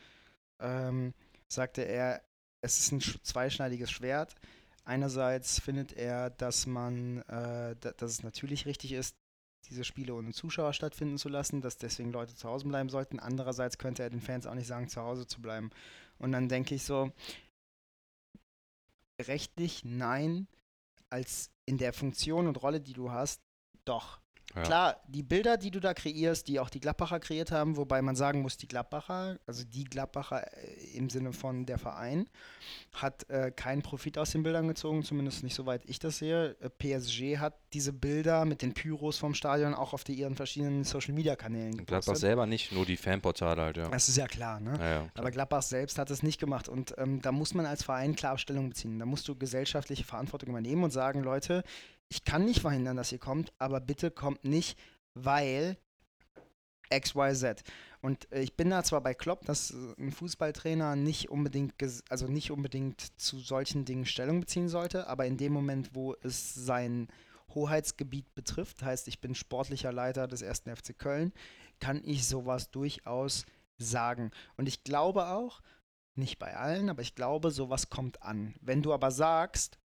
ähm, sagte er, es ist ein sch- zweischneidiges Schwert. Einerseits findet er, dass man, äh, da, dass es natürlich richtig ist, diese Spiele ohne Zuschauer stattfinden zu lassen, dass deswegen Leute zu Hause bleiben sollten. Andererseits könnte er den Fans auch nicht sagen, zu Hause zu bleiben. Und dann denke ich so, rechtlich nein, als in der Funktion und Rolle, die du hast, doch. Ja. Klar, die Bilder, die du da kreierst, die auch die Gladbacher kreiert haben, wobei man sagen muss, die Gladbacher, also die Gladbacher äh, im Sinne von der Verein, hat äh, keinen Profit aus den Bildern gezogen, zumindest nicht soweit ich das sehe. Äh, PSG hat diese Bilder mit den Pyros vom Stadion auch auf die, ihren verschiedenen Social-Media-Kanälen Und Gladbach selber nicht, nur die Fanportale halt, ja. Das ist ja klar, ne? ja, ja Aber Gladbach selbst hat es nicht gemacht und ähm, da muss man als Verein klar Stellung beziehen. Da musst du gesellschaftliche Verantwortung übernehmen und sagen, Leute, ich kann nicht verhindern, dass ihr kommt, aber bitte kommt nicht, weil XYZ. Und äh, ich bin da zwar bei Klopp, dass äh, ein Fußballtrainer nicht unbedingt, also nicht unbedingt zu solchen Dingen Stellung beziehen sollte, aber in dem Moment, wo es sein Hoheitsgebiet betrifft, heißt, ich bin sportlicher Leiter des 1. FC Köln, kann ich sowas durchaus sagen. Und ich glaube auch, nicht bei allen, aber ich glaube, sowas kommt an. Wenn du aber sagst,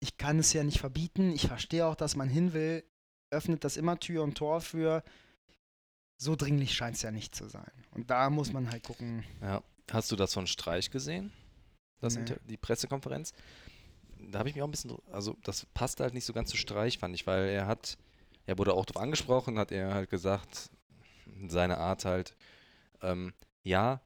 ich kann es ja nicht verbieten, ich verstehe auch, dass man hin will, öffnet das immer Tür und Tor für. So dringlich scheint es ja nicht zu sein. Und da muss man halt gucken. Ja. Hast du das von Streich gesehen? Das Nee. Die Pressekonferenz? Da habe ich mich auch ein bisschen, also das passt halt nicht so ganz zu Streich, fand ich, weil er hat, er wurde auch darauf angesprochen, hat er halt gesagt, seine Art halt, ähm, ja,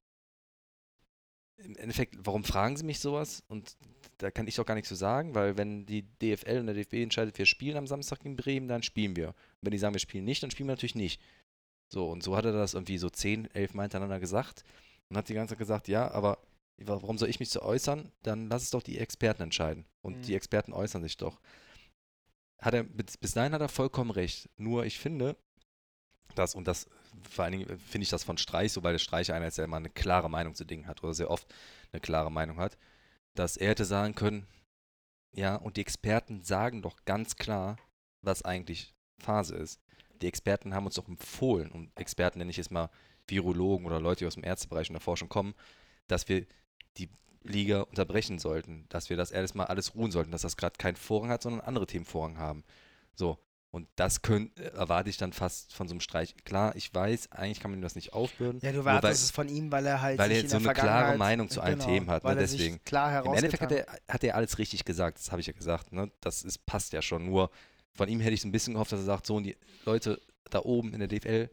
im Endeffekt, warum fragen sie mich sowas? Und da kann ich doch gar nichts zu sagen, weil wenn die DFL und der DFB entscheidet, wir spielen am Samstag in Bremen, dann spielen wir. Und wenn die sagen, wir spielen nicht, dann spielen wir natürlich nicht. So, und so hat er das irgendwie so zehn, elf Mal hintereinander gesagt und hat die ganze Zeit gesagt, ja, aber warum soll ich mich zu äußern? Dann lass es doch die Experten entscheiden. Und Mhm. die Experten äußern sich doch. Hat er, bis, bis dahin hat er vollkommen recht. Nur ich finde, dass, und das vor allen Dingen finde ich das von Streich so, weil der Streich einer ist, der immer eine klare Meinung zu Dingen hat oder sehr oft eine klare Meinung hat, dass er hätte sagen können, ja, und die Experten sagen doch ganz klar, was eigentlich Phase ist. Die Experten haben uns doch empfohlen, und Experten nenne ich jetzt mal Virologen oder Leute, die aus dem Ärztebereich und der Forschung kommen, dass wir die Liga unterbrechen sollten, dass wir das erstmal alles ruhen sollten, dass das gerade keinen Vorrang hat, sondern andere Themen Vorrang haben. So. Und das könnt, äh, erwarte ich dann fast von so einem Streich. Klar, ich weiß, eigentlich kann man ihm das nicht aufbürden. Ja, du nur wartest weil- es von ihm, weil er halt weil er so eine klare Meinung zu allen genau, Themen hat, ne, weil er deswegen. sich klar Im Endeffekt hat er, hat er alles richtig gesagt, das habe ich ja gesagt. Ne? Das ist, passt ja schon. Nur von ihm hätte ich so ein bisschen gehofft, dass er sagt, so, und die Leute da oben in der DFL,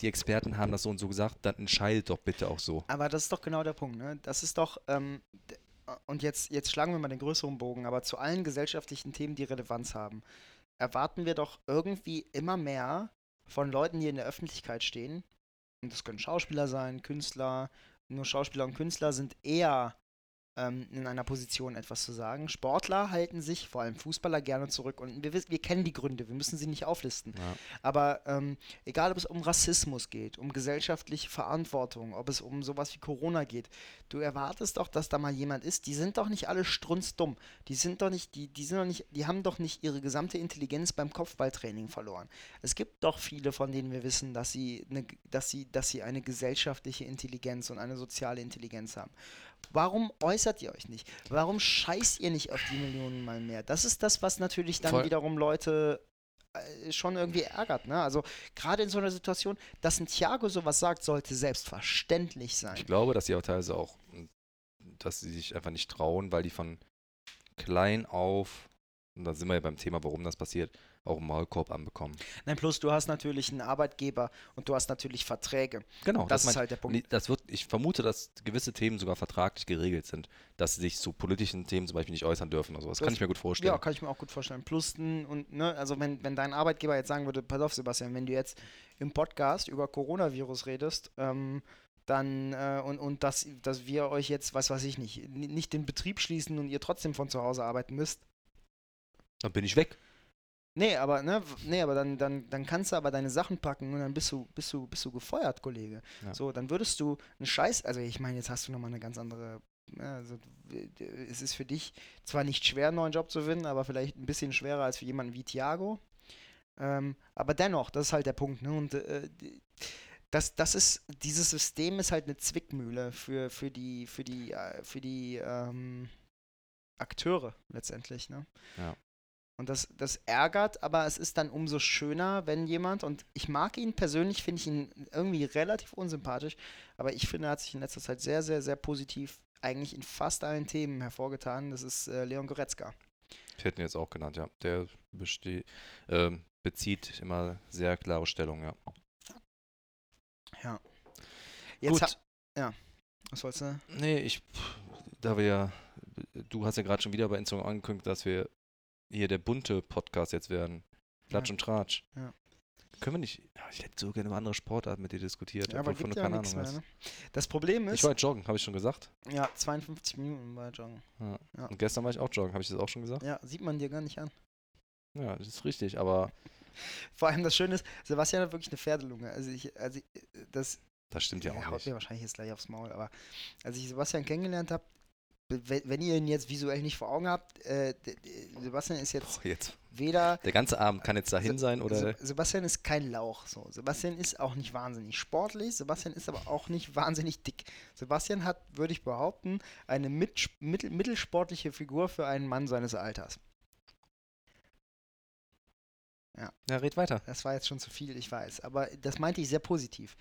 die Experten haben das so und so gesagt, dann entscheidet doch bitte auch so. Aber das ist doch genau der Punkt, ne? Das ist doch, ähm, und jetzt, jetzt schlagen wir mal den größeren Bogen, aber zu allen gesellschaftlichen Themen, die Relevanz haben, erwarten wir doch irgendwie immer mehr von Leuten, die in der Öffentlichkeit stehen. Und das können Schauspieler sein, Künstler. Nur Schauspieler und Künstler sind eher ähm, in einer Position, etwas zu sagen. Sportler halten sich, vor allem Fußballer, gerne zurück. Und wir, wir kennen die Gründe, wir müssen sie nicht auflisten. Ja. Aber ähm, egal, ob es um Rassismus geht, um gesellschaftliche Verantwortung, ob es um sowas wie Corona geht, du erwartest doch, dass da mal jemand ist. Die sind doch nicht alle strunzdumm. Die sind doch nicht, die, die sind doch nicht, die haben doch nicht ihre gesamte Intelligenz beim Kopfballtraining verloren. Es gibt doch viele, von denen wir wissen, dass sie, eine, dass sie, dass sie eine gesellschaftliche Intelligenz und eine soziale Intelligenz haben. Warum äußert ihr euch nicht? Warum scheißt ihr nicht auf die Millionen mal mehr? Das ist das, was natürlich dann Voll. wiederum Leute äh, schon irgendwie ärgert. Ne? Also gerade in so einer Situation, dass ein Thiago sowas sagt, sollte selbstverständlich sein. Ich glaube, dass sie auch teilweise auch, dass sie sich einfach nicht trauen, weil die von klein auf, und da sind wir ja beim Thema, warum das passiert, auch einen Maulkorb anbekommen. Nein, plus du hast natürlich einen Arbeitgeber und du hast natürlich Verträge. Genau, Das, mein- ist halt der Punkt. Das wird, ich vermute, dass gewisse Themen sogar vertraglich geregelt sind, dass sie sich zu politischen Themen zum Beispiel nicht äußern dürfen oder sowas. Das- Kann ich mir gut vorstellen. Ja, kann ich mir auch gut vorstellen. Plus, und, ne, also wenn, wenn dein Arbeitgeber jetzt sagen würde, pass auf, Sebastian, wenn du jetzt im Podcast über Coronavirus redest, ähm, dann äh, und, und dass, dass wir euch jetzt, was weiß ich nicht, nicht den Betrieb schließen und ihr trotzdem von zu Hause arbeiten müsst. Dann bin ich weg. Nee, aber, ne, nee, aber dann, dann, dann kannst du aber deine Sachen packen und dann bist du, bist du, bist du gefeuert, Kollege. Ja. So, dann würdest du einen Scheiß, also ich meine, jetzt hast du nochmal eine ganz andere, ja, also es ist für dich zwar nicht schwer, einen neuen Job zu finden, aber vielleicht ein bisschen schwerer als für jemanden wie Thiago. Ähm, aber dennoch, das ist halt der Punkt, ne? Und äh, das, das ist, dieses System ist halt eine Zwickmühle für, für die, für die, äh, für die ähm, Akteure letztendlich, ne? Ja. Und das, das ärgert, aber es ist dann umso schöner, wenn jemand, und ich mag ihn persönlich, finde ich ihn irgendwie relativ unsympathisch, aber ich finde, er hat sich in letzter Zeit sehr, sehr, sehr positiv eigentlich in fast allen Themen hervorgetan. Das ist äh, Leon Goretzka. Ich hätte ihn jetzt auch genannt, ja. Der ähm, bezieht immer sehr klare Stellung, ja. Ja. Jetzt Gut. ja. Was wolltest du? Nee, ich, da wir ja, du hast ja gerade schon wieder bei Instagram angekündigt, dass wir hier der bunte Podcast jetzt werden. Klatsch Ja. und Tratsch. Ja. Können wir nicht, ja, ich hätte so gerne über andere Sportarten mit dir diskutiert, Ja, aber obwohl gibt du ja keine Ahnung mehr, ne? Das Problem Ich ist, war joggen, habe ich schon gesagt. ja, 52 Minuten war Joggen. Ja. Ja. Und gestern war ich auch joggen, habe ich das auch schon gesagt? Ja, sieht man dir gar nicht an. Ja, das ist richtig, aber (laughs) Vor allem das Schöne ist, Sebastian hat wirklich eine Pferdelunge. Also ich, also ich, das, das stimmt ja auch haut nicht. mir wahrscheinlich jetzt gleich aufs Maul, aber als ich Sebastian kennengelernt habe, wenn, ihr ihn jetzt visuell nicht vor Augen habt, äh, Sebastian ist jetzt Boah, jetzt. weder Der ganze Abend kann jetzt dahin sein oder. Se Sebastian ist kein Lauch. So. Sebastian ist auch nicht wahnsinnig sportlich. Sebastian ist aber auch nicht (laughs) wahnsinnig dick. Sebastian hat, würde ich behaupten, eine mit, mittel, mittelsportliche Figur für einen Mann seines Alters. Ja, red weiter. Das war jetzt schon zu viel, ich weiß. Aber das meinte ich sehr positiv.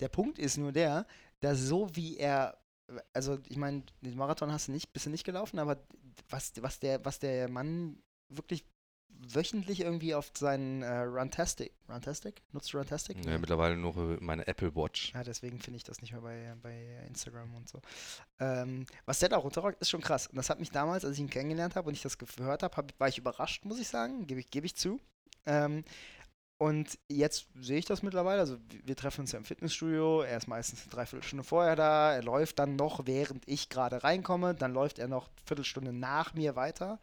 Der Punkt ist nur der, dass so wie er, also ich meine, den Marathon hast du nicht, bist du nicht gelaufen, aber was, was, der, was der Mann wirklich wöchentlich irgendwie auf seinen äh, Runtastic, Runtastic? Nutzt du Runtastic? Ja, mittlerweile nur meine Apple Watch. Ja, deswegen finde ich das nicht mehr bei, bei Instagram und so. Ähm, was der da runterrockt, ist schon krass. Und das hat mich damals, als ich ihn kennengelernt habe und ich das gehört habe, hab, war ich überrascht, muss ich sagen, gebe ich, geb ich zu. Ähm, und jetzt sehe ich das mittlerweile. Also wir treffen uns ja im Fitnessstudio. Er ist meistens eine Dreiviertelstunde vorher da. Er läuft dann noch, während ich gerade reinkomme. Dann läuft er noch eine Viertelstunde nach mir weiter.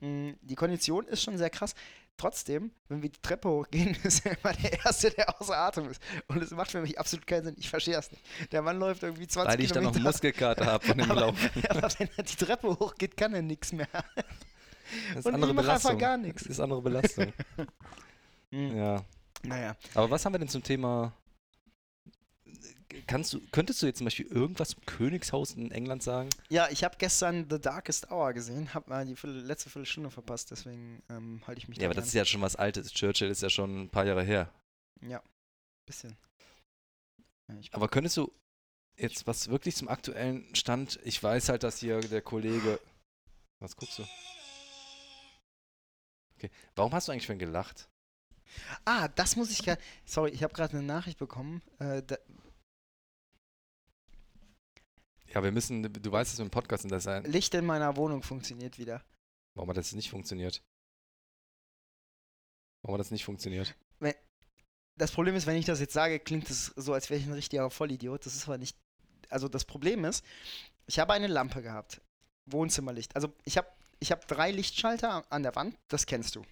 Mm, Die Kondition ist schon sehr krass. Trotzdem, wenn wir die Treppe hochgehen, (laughs) ist er immer der Erste, der außer Atem ist. Und es macht für mich absolut keinen Sinn. Ich verstehe das nicht. Der Mann läuft irgendwie 20 Weil ich dann noch Kilometer. Muskelkater habe von dem Laufen. (laughs) aber wenn er die Treppe hochgeht, kann er nichts mehr. Das ist Und andere ich mache einfach Belastung. gar nichts. Das ist andere Belastung. (laughs) Mhm. ja. Naja. Aber was haben wir denn zum Thema? Kannst du, könntest du jetzt zum Beispiel irgendwas zum Königshaus in England sagen? Ja, ich habe gestern The Darkest Hour gesehen, habe mal die letzte Viertelstunde verpasst, deswegen ähm, halte ich mich Ja, aber da das ist ja schon was Altes. Churchill ist ja schon ein paar Jahre her. Ja, bisschen. Ja, Aber könntest du jetzt was wirklich zum aktuellen Stand? Ich weiß halt, dass hier der Kollege. Was guckst du? Okay. Warum hast du eigentlich schon gelacht? Ah, das muss ich gerade. Sorry, ich habe gerade eine Nachricht bekommen. Äh, Ja, wir müssen, du weißt, dass wir im Podcast sind, das ein. Licht in meiner Wohnung funktioniert wieder. Warum hat das nicht funktioniert? Warum hat das nicht funktioniert? Das Problem ist, wenn ich das jetzt sage, klingt es so, als wäre ich ein richtiger Vollidiot. Das ist aber nicht. Also das Problem ist, ich habe eine Lampe gehabt. Wohnzimmerlicht. Also ich habe ich hab drei Lichtschalter an der Wand, das kennst du.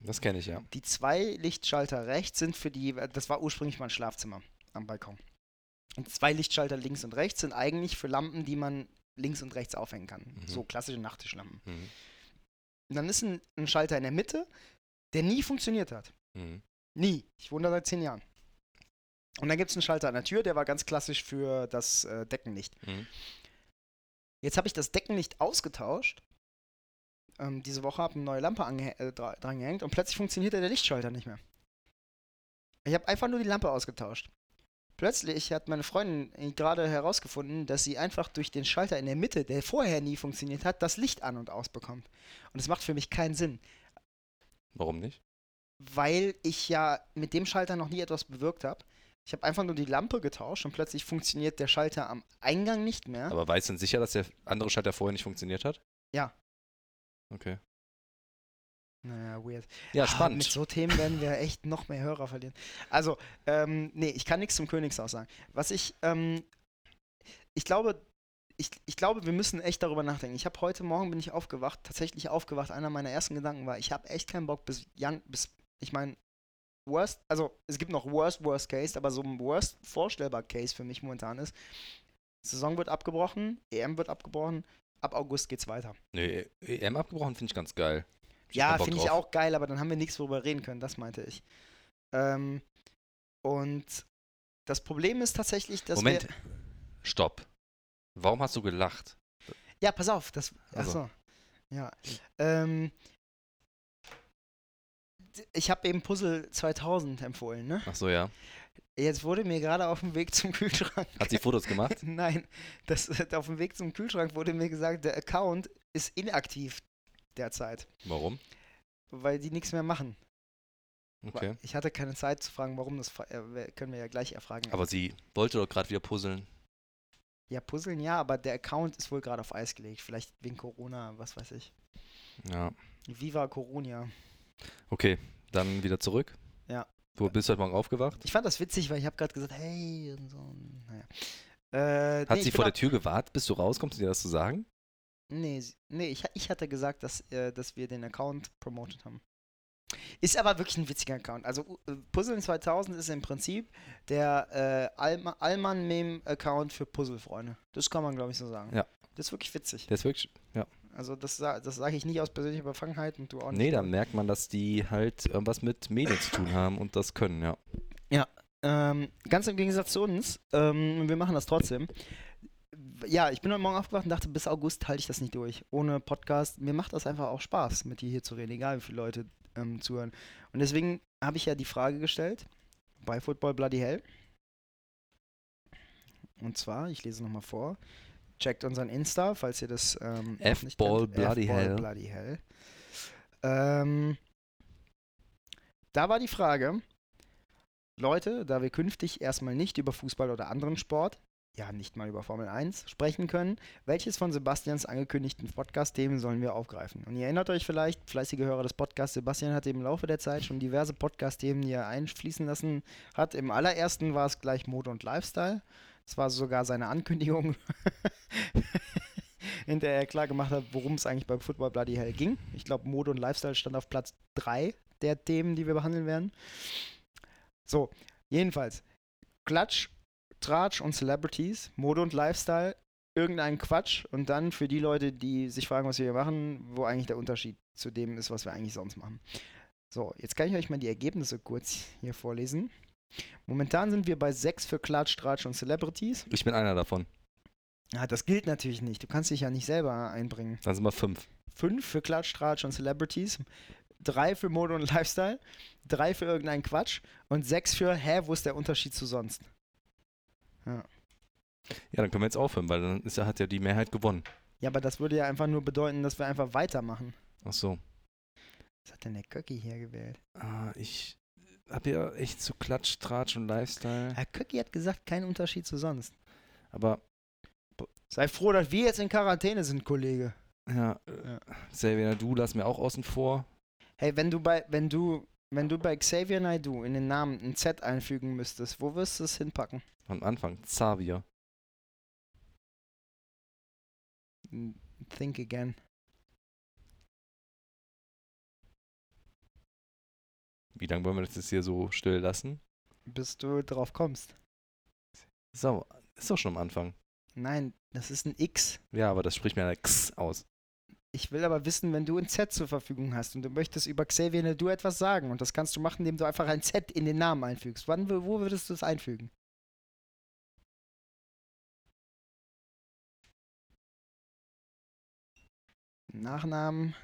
Das kenne ich ja. Die zwei Lichtschalter rechts sind für die, das war ursprünglich mein Schlafzimmer am Balkon. Und zwei Lichtschalter links und rechts sind eigentlich für Lampen, die man links und rechts aufhängen kann. Mhm. So klassische Nachttischlampen. Mhm. Und dann ist ein, ein Schalter in der Mitte, der nie funktioniert hat. Mhm. Nie. Ich wohne da seit zehn Jahren. Und dann gibt es einen Schalter an der Tür, der war ganz klassisch für das äh, Deckenlicht. Mhm. Jetzt habe ich das Deckenlicht ausgetauscht. Ähm, diese Woche habe eine neue Lampe äh, dra dran gehängt und plötzlich funktionierte der Lichtschalter nicht mehr. Ich habe einfach nur die Lampe ausgetauscht. Plötzlich hat meine Freundin äh, gerade herausgefunden, dass sie einfach durch den Schalter in der Mitte, der vorher nie funktioniert hat, das Licht an und aus bekommt. Und es macht für mich keinen Sinn, Warum nicht? weil ich ja mit dem Schalter noch nie etwas bewirkt habe. Ich habe einfach nur die Lampe getauscht und plötzlich funktioniert der Schalter am Eingang nicht mehr. Aber weißt du denn sicher, dass der andere Schalter vorher nicht funktioniert hat? Ja. Okay. Naja, weird. Ja, Ah, spannend. Mit so Themen werden wir (laughs) echt noch mehr Hörer verlieren. Also, ähm, nee, ich kann nichts zum Königshaus sagen. Was ich, ähm, ich glaube, ich, ich glaube, wir müssen echt darüber nachdenken. Ich habe heute Morgen bin ich aufgewacht, tatsächlich aufgewacht. Einer meiner ersten Gedanken war, ich habe echt keinen Bock bis Jan, bis, ich meine, worst, also es gibt noch worst, worst case, aber so ein worst vorstellbar Case für mich momentan ist, Saison wird abgebrochen, EM wird abgebrochen, ab August geht's weiter. Nee, EM abgebrochen finde ich ganz geil. Hab Ja, finde ich auch geil, aber dann haben wir nichts worüber reden können, das meinte ich. Ähm, und das Problem ist tatsächlich, dass Moment. wir. Stopp. Warum hast du gelacht? Ja, pass auf, das. Also. Achso. Ja. Ähm, ich habe eben Puzzle 2000 empfohlen, ne? Ach so, ja. Jetzt wurde mir gerade auf dem Weg zum Kühlschrank. Hat sie Fotos gemacht? (laughs) Nein, das, auf dem Weg zum Kühlschrank wurde mir gesagt, der Account ist inaktiv derzeit, Warum? weil die nichts mehr machen. Okay. Ich hatte keine Zeit zu fragen, warum das äh, können wir ja gleich erfragen. Aber sie wollte doch gerade wieder puzzeln. ja, puzzeln ja, aber der Account ist wohl gerade auf Eis gelegt. Vielleicht wegen Corona, was weiß ich. Ja. Viva Corona. Okay, dann wieder zurück. Ja. Wo bist du heute Morgen aufgewacht? Ich fand das witzig, weil ich habe gerade gesagt, hey und so. Naja. Äh, Hat nee, sie vor der Tür gewartet, bis du rauskommst, um dir das zu sagen? Nee, nee ich, ich hatte gesagt, dass, äh, dass wir den Account promotet haben. Ist aber wirklich ein witziger Account. Also äh, Puzzeln 2000 ist im Prinzip der äh, Allmann-Meme-Account für Puzzlefreunde. Das kann man, glaube ich, so sagen. Ja. Das ist wirklich witzig. Der ist wirklich. Ja. Also das, das sage ich nicht aus persönlicher Befangenheit und du auch nicht. Nee, da merkt man, dass die halt irgendwas mit Medien zu tun haben und das können, ja. Ähm, ganz im Gegensatz zu uns, ähm, wir machen das trotzdem. Ja, ich bin heute Morgen aufgewacht und dachte, bis August halte ich das nicht durch. Ohne Podcast. Mir macht das einfach auch Spaß, mit dir hier zu reden, egal wie viele Leute ähm, zuhören. Und deswegen habe ich ja die Frage gestellt bei Football Bloody Hell. Und zwar, ich lese nochmal vor. Checkt unseren Insta, falls ihr das ähm, F-Ball. Bloody Hell. Bloody Hell. Ähm, da war die Frage, Leute, da wir künftig erstmal nicht über Fußball oder anderen Sport, ja nicht mal über Formel 1 sprechen können, welches von Sebastians angekündigten Podcast-Themen sollen wir aufgreifen? Und ihr erinnert euch vielleicht, fleißige Hörer des Podcasts, Sebastian hat im Laufe der Zeit schon diverse Podcast-Themen, die er einfließen lassen hat. Im allerersten war es gleich Mode und Lifestyle. Das war sogar seine Ankündigung, (laughs) in der er klar gemacht hat, worum es eigentlich beim Football Bloody Hell ging. Ich glaube, Mode und Lifestyle stand auf Platz 3 der Themen, die wir behandeln werden. So, jedenfalls. Klatsch, Tratsch und Celebrities, Mode und Lifestyle, irgendein Quatsch und dann für die Leute, die sich fragen, was wir hier machen, wo eigentlich der Unterschied zu dem ist, was wir eigentlich sonst machen. So, jetzt kann ich euch mal die Ergebnisse kurz hier vorlesen. Momentan sind wir bei 6 für Klatsch, Tratsch und Celebrities. Ich bin einer davon. Ja, das gilt natürlich nicht. Du kannst dich ja nicht selber einbringen. Dann sind wir fünf. 5 für Klatsch, Tratsch und Celebrities, 3 für Mode und (laughs) Lifestyle, 3 für irgendeinen Quatsch und 6 für, hä, wo ist der Unterschied zu sonst? Ja, dann können wir jetzt aufhören, weil dann ist, ja- hat ja die Mehrheit gewonnen. Ja, aber das würde ja einfach nur bedeuten, dass wir einfach weitermachen. Ach so. Was hat denn der Köcki hier gewählt? Ah, ich habe ja echt zu Klatsch, Tratsch und Lifestyle. Herr Köcki hat gesagt, kein Unterschied zu sonst. Aber Sei froh, dass wir jetzt in Quarantäne sind, Kollege. ja, Ja. Xavier, du lass mir auch außen vor. Hey, wenn du bei, wenn du, wenn du bei Xavier Naidoo in den Namen ein Z einfügen müsstest, wo wirst du es hinpacken? Am Anfang, Xavier. Think again. Wie lange wollen wir das jetzt hier so still lassen? Bis du drauf kommst. So, ist doch schon am Anfang. Nein, das ist ein X. Ja, aber das spricht mir eine X aus. Ich will aber wissen, wenn du ein Z zur Verfügung hast und du möchtest über Xavier Naidoo etwas sagen und das kannst du machen, indem du einfach ein Z in den Namen einfügst. Wann, wo würdest du es einfügen? Nachnamen.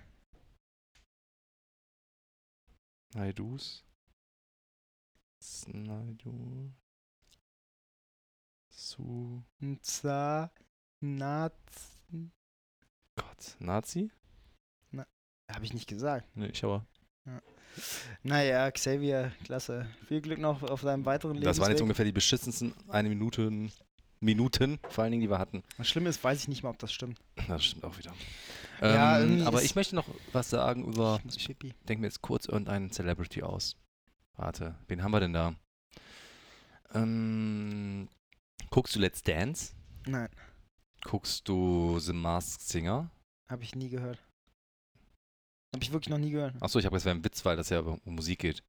Naidus. Naidu. Zu. Nza. Naz. Gott. Nazi? Habe ich nicht gesagt. Nee, ich aber. Naja, Xavier, klasse. Viel Glück noch auf deinem weiteren Lebensweg. Das waren jetzt ungefähr die beschissensten eine Minuten, Minuten, vor allen Dingen, die wir hatten. Was schlimm ist, weiß ich nicht mal, ob das stimmt. Das stimmt auch wieder. Ja, ähm, aber ich möchte noch was sagen über. Ich Ich denke mir jetzt kurz irgendeinen Celebrity aus. Warte, wen haben wir denn da? Ähm, guckst du Let's Dance? Nein, Guckst du The Masked Singer? habe ich nie gehört. Habe ich wirklich noch nie gehört. Achso, ich habe jetzt wäre ein Witz, weil das ja um Musik geht.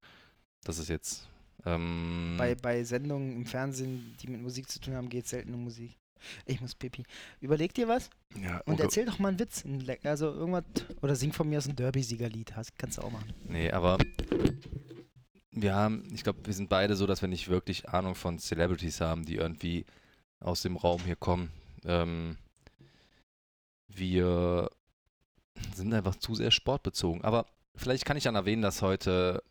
Das ist jetzt. Ähm, Bei, bei Sendungen im Fernsehen, die mit Musik zu tun haben, geht es selten um Musik. Ich muss pipi. Überleg dir was ja, und erzähl doch mal einen Witz. Also irgendwas. Oder sing von mir aus ein Derby-Siegerlied. Kannst du auch machen. Nee, aber wir haben, ich glaube, wir sind beide so, dass wir nicht wirklich Ahnung von Celebrities haben, die irgendwie aus dem Raum hier kommen. Ähm, wir sind einfach zu sehr sportbezogen. Aber vielleicht kann ich dann erwähnen, dass heute,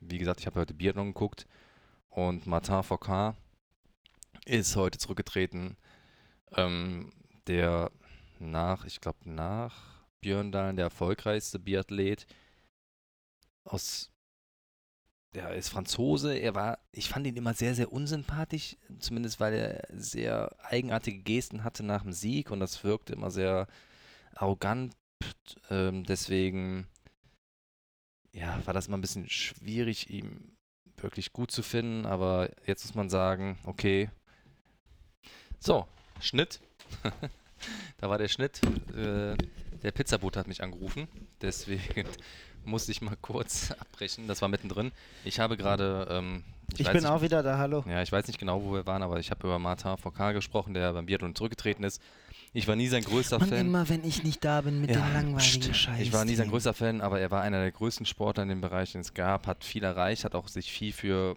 wie gesagt, ich habe heute Biathlon geguckt und Martin Foucault ist heute zurückgetreten, ähm, der nach, ich glaube, nach Björn Dahlen der erfolgreichste Biathlet aus er ist Franzose, er war, ich fand ihn immer sehr, sehr unsympathisch, zumindest weil er sehr eigenartige Gesten hatte nach dem Sieg und das wirkte immer sehr arrogant. Ähm, deswegen, ja, war das immer ein bisschen schwierig, ihn wirklich gut zu finden, aber jetzt muss man sagen, okay. So, Schnitt. (laughs) da war der Schnitt. Äh, der Pizzabote hat mich angerufen, deswegen (laughs) musste ich mal kurz (laughs) abbrechen. Das war mittendrin. Ich habe gerade. Ähm, Ich, weiß bin nicht, auch wieder da, hallo. Ja, ich weiß nicht genau, wo wir waren, aber ich habe über Martin Foucault gesprochen, der beim Biathlon zurückgetreten ist. Ich war nie sein größter Mann, Fan. immer wenn ich nicht da bin mit Ja, dem langweiligen pst, Scheiß. Ich war nie sein größter Fan, aber er war einer der größten Sportler in dem Bereich, den es gab, hat viel erreicht, hat auch sich viel für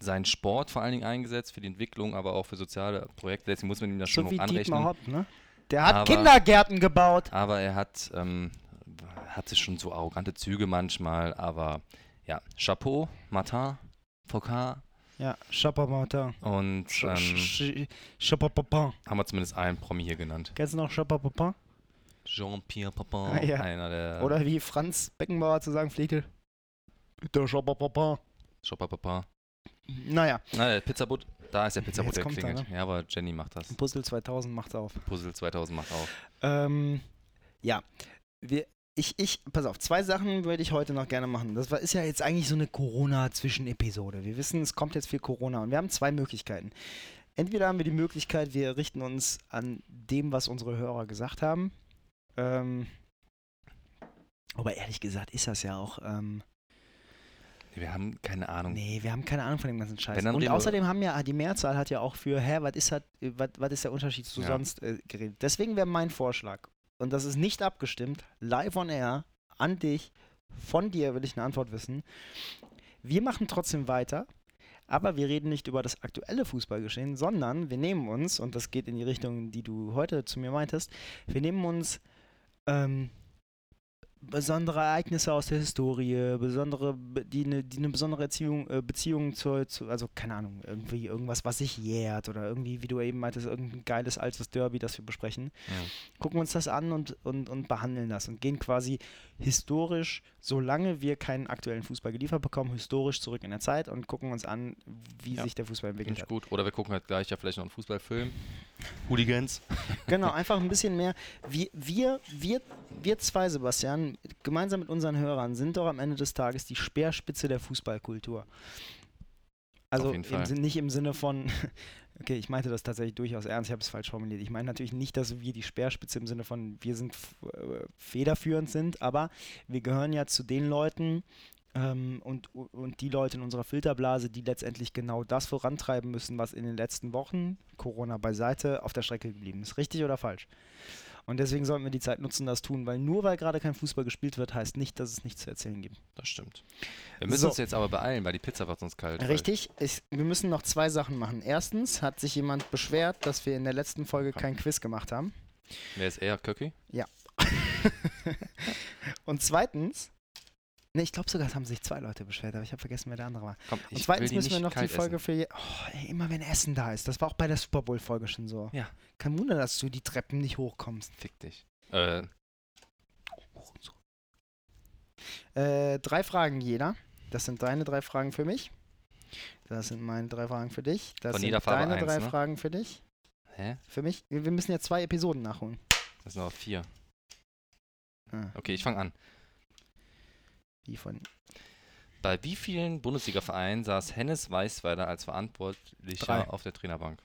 seinen Sport vor allen Dingen eingesetzt, für die Entwicklung, aber auch für soziale Projekte. Deswegen muss man ihm das schon So wie hoch Dietmar anrechnen. Hopp, ne? Der hat Aber- Kindergärten gebaut. Aber er hat, ähm, hatte schon so arrogante Züge manchmal, aber ja, Chapeau, Martin, Foucault Ja, Chapeau Martin. und ähm, Chapeau Papin. haben wir zumindest einen Promi hier genannt. Kennst du noch Chapeau Papin? Jean-Pierre Papin, Ah, (laughs) ja. einer der Oder wie Franz Beckenbauer zu sagen pflegte. Der Chapeau Papin. Chopper Papin. Naja, Na, der Pizzabot, da ist der Pizzabot, Jetzt der kommt er, klingelt. Ja, aber Jenny macht das. Puzzle 2000 macht's auf. Puzzle 2000 macht auf. Ähm, ja, wir, ich, ich, pass auf, zwei Sachen würde ich heute noch gerne machen. Das war, ist ja jetzt eigentlich so eine Corona-Zwischenepisode. Wir wissen, es kommt jetzt viel Corona und wir haben zwei Möglichkeiten. Entweder haben wir die Möglichkeit, wir richten uns an dem, was unsere Hörer gesagt haben. Ähm, aber ehrlich gesagt ist das ja auch. Ähm, Wir haben keine Ahnung. nee, wir haben keine Ahnung von dem ganzen Scheiß. Und außerdem haben ja die Mehrzahl hat ja auch für, hä, was ist, was ist der Unterschied zu Ja. sonst äh, geredet. Deswegen wäre mein Vorschlag, und das ist nicht abgestimmt, live on air, an dich, von dir will ich eine Antwort wissen. Wir machen trotzdem weiter, aber wir reden nicht über das aktuelle Fußballgeschehen, sondern wir nehmen uns, und das geht in die Richtung, die du heute zu mir meintest, wir nehmen uns ähm, besondere Ereignisse aus der Historie, besondere, be- die eine die eine besondere Erziehung, äh, Beziehung zur, zu, also keine Ahnung, irgendwie irgendwas, was sich jährt oder irgendwie, wie du eben meintest, irgendein geiles altes Derby, das wir besprechen. Ja. Gucken uns das an und, und, und behandeln das und gehen quasi historisch, solange wir keinen aktuellen Fußball geliefert bekommen, historisch zurück in der Zeit und gucken uns an, wie Ja. sich der Fußball entwickelt ich hat. gut. Oder wir gucken halt gleich ja vielleicht noch einen Fußballfilm. Hooligans. Genau, einfach ein bisschen mehr. Wir, wir, wir, wir zwei, Sebastian, gemeinsam mit unseren Hörern, sind doch am Ende des Tages die Speerspitze der Fußballkultur. Also im, nicht im Sinne von, (laughs) okay, ich meinte das tatsächlich durchaus ernst, ich habe es falsch formuliert. Ich meine natürlich nicht, dass wir die Speerspitze im Sinne von, wir sind äh, federführend sind, aber wir gehören ja zu den Leuten, ähm, und, und die Leute in unserer Filterblase, die letztendlich genau das vorantreiben müssen, was in den letzten Wochen, Corona beiseite, auf der Strecke geblieben ist. Richtig oder falsch? Und deswegen sollten wir die Zeit nutzen, das tun, weil nur weil gerade kein Fußball gespielt wird, heißt nicht, dass es nichts zu erzählen gibt. Das stimmt. Wir müssen So. uns jetzt aber beeilen, weil die Pizza wird sonst kalt. Richtig, ich, wir müssen noch zwei Sachen machen. Erstens hat sich jemand beschwert, dass wir in der letzten Folge kein Quiz gemacht haben. Wer ist eher Köcki? (laughs) Und zweitens, Ne, ich glaube sogar, es haben sich zwei Leute beschwert, aber ich habe vergessen, wer der andere war. Komm, Und zweitens müssen wir noch die Folge essen. für. Je oh, ey, immer wenn Essen da ist. Das war auch bei der Super Bowl-Folge schon so. Ja. Kein Wunder, dass du die Treppen nicht hochkommst. Fick dich. Äh, Äh, drei Fragen jeder. Das sind deine drei Fragen für mich. Das sind meine drei Fragen für dich. Das Von sind jeder Farbe deine eins, drei ne? Fragen für dich. hä? Für mich. Wir, müssen ja zwei Episoden nachholen. Das sind noch vier. Ah, Okay, ich fange an. Wie von. Bei wie vielen Bundesliga-Vereinen saß Hennes Weißweiler als Verantwortlicher Drei. auf der Trainerbank?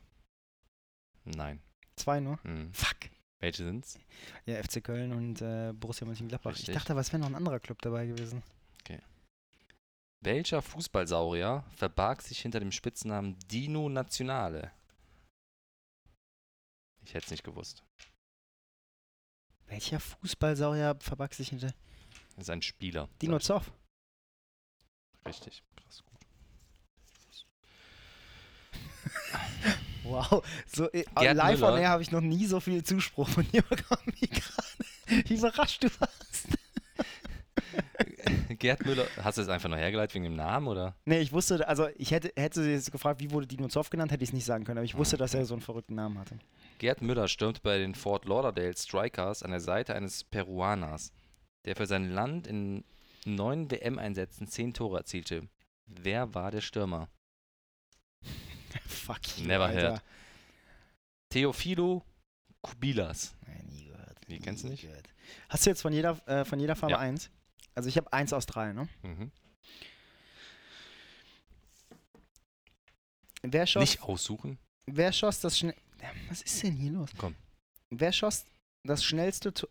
Nein. Zwei nur? Hm. Fuck. Welche sind's? Ja, FC Köln und äh, Borussia Mönchengladbach. Ich Richtig. dachte, aber es wäre noch ein anderer Club dabei gewesen. Welcher Fußballsaurier verbarg sich hinter dem Spitznamen Dino Nationale? Ich hätte es nicht gewusst. Welcher Fußballsaurier verbarg sich hinter. Das ist ein Spieler. Dino Zoff. ich. Richtig. Krass gut. (laughs) Wow. So, äh, Gerd live Müller. on air habe ich noch nie so viel Zuspruch von dir bekommen wie gerade. Wie überrascht du warst. (laughs) Gerd Müller, hast du es einfach nur hergeleitet wegen dem Namen oder? Nee, ich wusste, also ich hätte, hätte sie jetzt gefragt, wie wurde Dino Zoff genannt, hätte ich es nicht sagen können, aber ich wusste, dass er so einen verrückten Namen hatte. Gerd Müller stürmte bei den Fort Lauderdale Strikers an der Seite eines Peruaners, der für sein Land in neun WM-Einsätzen zehn Tore erzielte. Wer war der Stürmer? (laughs) Fuck you, Never Alter. heard. Teofilo Kubilas. Nee, nie gehört. Wie, kennst du nie nicht? Gehört. Hast du jetzt von jeder, äh, von jeder Farbe Ja. eins? Also ich habe eins aus drei, ne? Mhm. Wer schoss, Nicht aussuchen. wer schoss das schnell... Was ist denn hier los? Komm. Wer schoss das schnellste, Tor-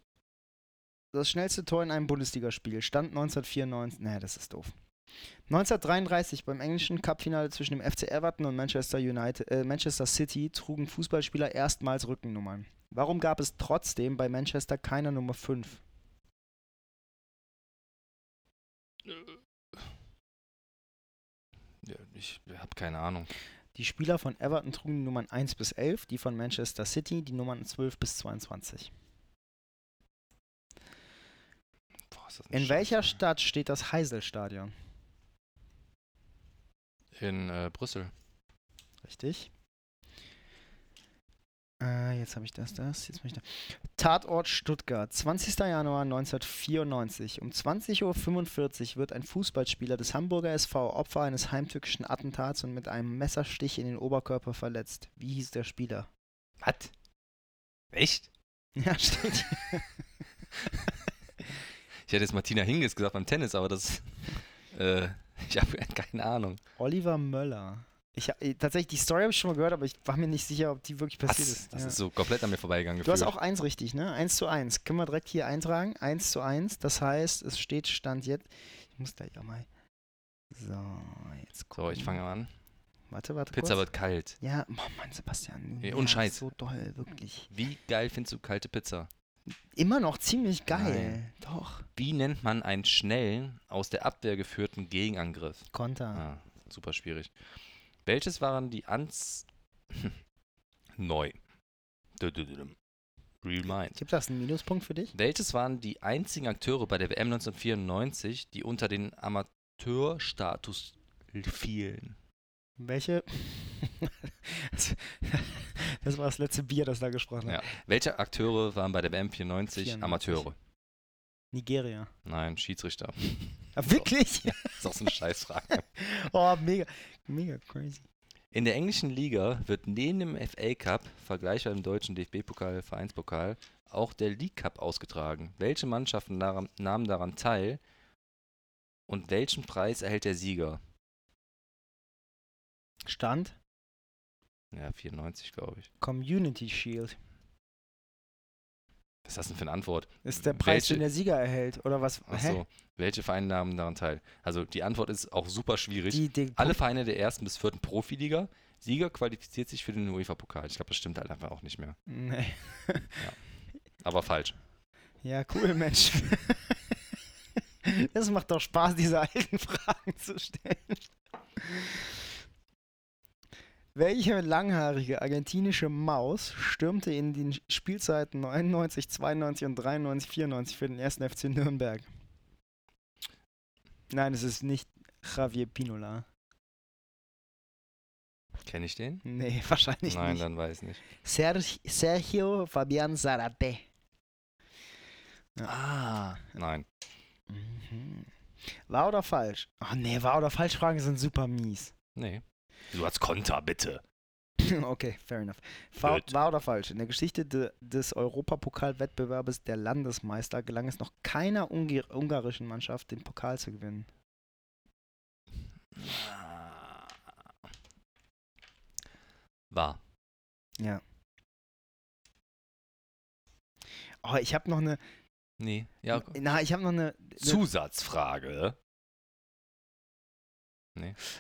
das schnellste Tor in einem Bundesligaspiel? Stand 1994. Naja, das ist doof. 1933 beim englischen Cupfinale zwischen dem FC Everton und Manchester, United, äh, Manchester City trugen Fußballspieler erstmals Rückennummern. Warum gab es trotzdem bei Manchester keine Nummer 5? Ja, ich habe keine Ahnung. Die Spieler von Everton trugen die Nummern 1 bis 11, die von Manchester City die Nummern 12 bis 22. Boah, ist das In welcher Scheiße. Stadt steht das Heiselstadion? In äh, Brüssel. Richtig. Äh, jetzt habe ich das, das. Jetzt ich da. Tatort Stuttgart, 20. Januar 1994. Um 20.45 Uhr wird ein Fußballspieler des Hamburger SV Opfer eines heimtückischen Attentats und mit einem Messerstich in den Oberkörper verletzt. Wie hieß der Spieler? Was? Echt? Ja, steht hier. (laughs) Ich hätte jetzt Martina Hingis gesagt beim Tennis, aber das. (laughs) Äh, ich habe (laughs) keine Ahnung. Oliver Möller. Ich, äh, tatsächlich, die Story habe ich schon mal gehört, aber ich war mir nicht sicher, ob die wirklich passiert Was? ist. Das Ja. ist so komplett an mir vorbeigegangen. Du hast auch eins richtig, ne? Eins zu eins. Können wir direkt hier eintragen? Eins zu eins. Das heißt, es steht Stand jetzt. Ich muss da ja mal. So, jetzt gucken. So, ich fange an. Warte, warte. Pizza kurz. wird kalt. Ja, oh Mann, Sebastian. Ja, und Scheiß. So doll, wirklich. Wie geil findest du kalte Pizza? Immer noch ziemlich geil. Nein. Doch. Wie nennt man einen schnellen, aus der Abwehr geführten Gegenangriff? Konter. Ah, super schwierig. Welches waren die Ans... (laughs) Neu. Real Mind. Gibt das einen Minuspunkt für dich? Welches waren die einzigen Akteure bei der WM 1994, die unter den Amateurstatus fielen? Welche? (laughs) (laughs) das, war das letzte Bier, das da gesprochen hat. Ja. Welche Akteure waren bei der WM 94, 94. Amateure? Nigeria. Nein, Schiedsrichter. (laughs) Ah, wirklich? Ja. ist auch so eine Scheißfrage. (laughs) oh, mega. Mega crazy. In der englischen Liga wird neben dem FA Cup, vergleichbar im deutschen DFB-Pokal, Vereinspokal, auch der League Cup ausgetragen. Welche Mannschaften daran, nahmen daran teil und welchen Preis erhält der Sieger? Stand? Ja, 94, glaube ich. Community Shield. Was ist das denn für eine Antwort? Ist der Preis, Welche- den der Sieger erhält, oder was? Ach so, welche Vereine nahmen daran teil? Also die Antwort ist auch super schwierig. Die, die, Alle Vereine der ersten bis vierten Profiliga. Sieger qualifiziert sich für den UEFA-Pokal. Ich glaube, das stimmt halt einfach auch nicht mehr. Nee. Aber falsch. Ja, cool, Mensch. (laughs) Es macht doch Spaß, diese alten Fragen zu stellen. Welche langhaarige argentinische Maus stürmte in den Spielzeiten 99, 92 und 93, 94 für den ersten FC Nürnberg? Nein, es ist nicht Javier Pinola. Kenne ich den? Nee, (laughs) wahrscheinlich Nein, nicht. dann weiß ich nicht. Serg Sergio Fabian Zarate. Ah, nein. Mhm. Wahr oder falsch? Ach nee, wahr oder falsch Fragen sind super mies. Nee. Du als Konter, bitte. (laughs) okay, fair enough. Wahr, Blöd. wahr oder falsch? In der Geschichte de, des Europapokalwettbewerbes der Landesmeister gelang es noch keiner Ungi ungarischen Mannschaft, den Pokal zu gewinnen. War. Ja. Oh, ich habe noch eine. Nee. Ja, Na, ich habe noch eine. eine Zusatzfrage.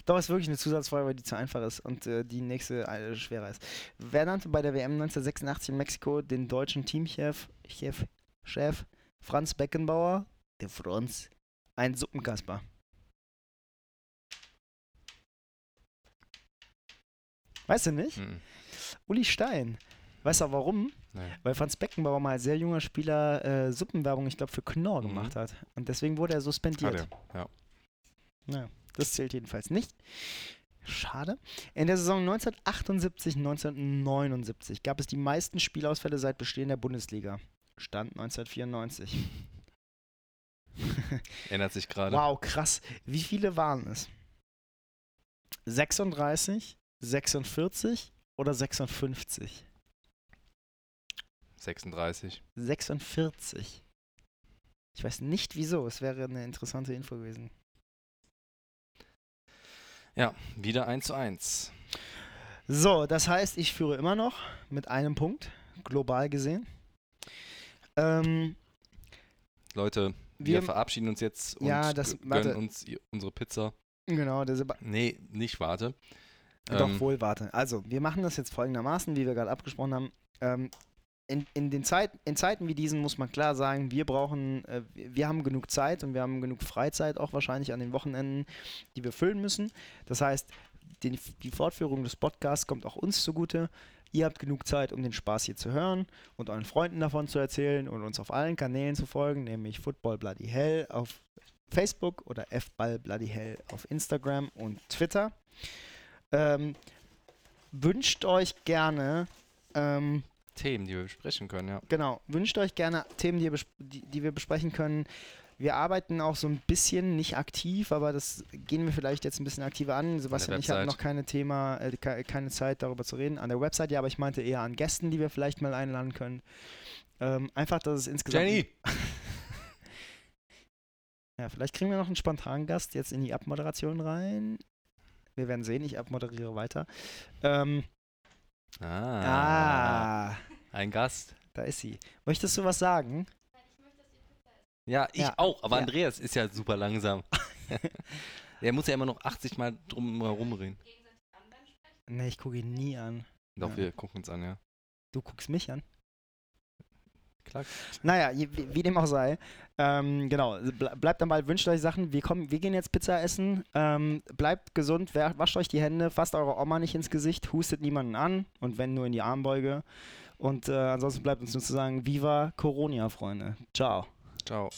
Doch, ist wirklich eine Zusatzfrage, weil die zu einfach ist und äh, die nächste äh, schwerer ist. Wer nannte bei der WM 1986 in Mexiko den deutschen Teamchef Chef, Chef Franz Beckenbauer, der Franz, ein Suppenkasper? Weißt du nicht? Mhm. Uli Stein. Weißt du warum? Nee. Weil Franz Beckenbauer mal als sehr junger Spieler äh, Suppenwerbung, ich glaube, für Knorr Mhm. gemacht hat. Und deswegen wurde er suspendiert. Hat er, ja. Ja, das zählt jedenfalls nicht. Schade. In der Saison 1978-1979 gab es die meisten Spielausfälle seit Bestehen der Bundesliga. Stand 1994. Ändert (laughs) sich gerade. Wow, krass. Wie viele waren es? 36, 46 oder 56? 36. 46. Ich weiß nicht wieso. Es wäre eine interessante Info gewesen. Ja, wieder 1 zu 1. So, das heißt, ich führe immer noch mit einem Punkt, global gesehen. Ähm, Leute, wir, Wir- verabschieden uns jetzt und Ja, das- warte. gönnen uns unsere Pizza. genau, der Seba Nee, nicht warte. Doch, Ähm, wohl, warte. Also, wir machen das jetzt folgendermaßen, wie wir gerade abgesprochen haben. Ähm, in, in, den Zeit, in Zeiten wie diesen muss man klar sagen, wir brauchen, äh, wir haben genug Zeit und wir haben genug Freizeit auch wahrscheinlich an den Wochenenden, die wir füllen müssen. Das heißt, den, die Fortführung des Podcasts kommt auch uns zugute. Ihr habt genug Zeit, um den Spaß hier zu hören und euren Freunden davon zu erzählen und uns auf allen Kanälen zu folgen, nämlich Football Bloody Hell auf Facebook oder Fball Bloody Hell auf Instagram und Twitter. Ähm, wünscht euch gerne, ähm, Themen, die wir besprechen können, ja. genau, wünscht euch gerne Themen, die, die, die wir besprechen können. Wir arbeiten auch so ein bisschen, nicht aktiv, aber das gehen wir vielleicht jetzt ein bisschen aktiver an. Sebastian ich Website. noch keine Thema, äh, ke- keine Zeit darüber zu reden. An der Website, ja, aber ich meinte eher an Gästen, die wir vielleicht mal einladen können. Ähm, einfach, dass es insgesamt. Jenny! (laughs) Ja, vielleicht kriegen wir noch einen spontanen Gast jetzt in die Abmoderation rein. Wir werden sehen, ich abmoderiere weiter. Ähm, Ah, ah, Ein Gast. da ist sie. Möchtest du was sagen? Ja, ich Ja, auch, aber ja. Andreas ist ja super langsam. (laughs) Der muss ja immer noch 80 Mal drum herum reden. Nee, ich gucke ihn nie an. Doch, Ja. wir gucken uns an, ja. Du guckst mich an. Klar. Naja, wie, wie dem auch sei. Ähm, genau, ble bleibt dabei, wünscht euch Sachen. Wir, kommen, wir gehen jetzt Pizza essen. Ähm, bleibt gesund, wascht euch die Hände, fasst eure Oma nicht ins Gesicht, hustet niemanden an und wenn nur in die Armbeuge. Und äh, ansonsten bleibt uns nur zu sagen, Viva Coronia, Freunde. Ciao. Ciao.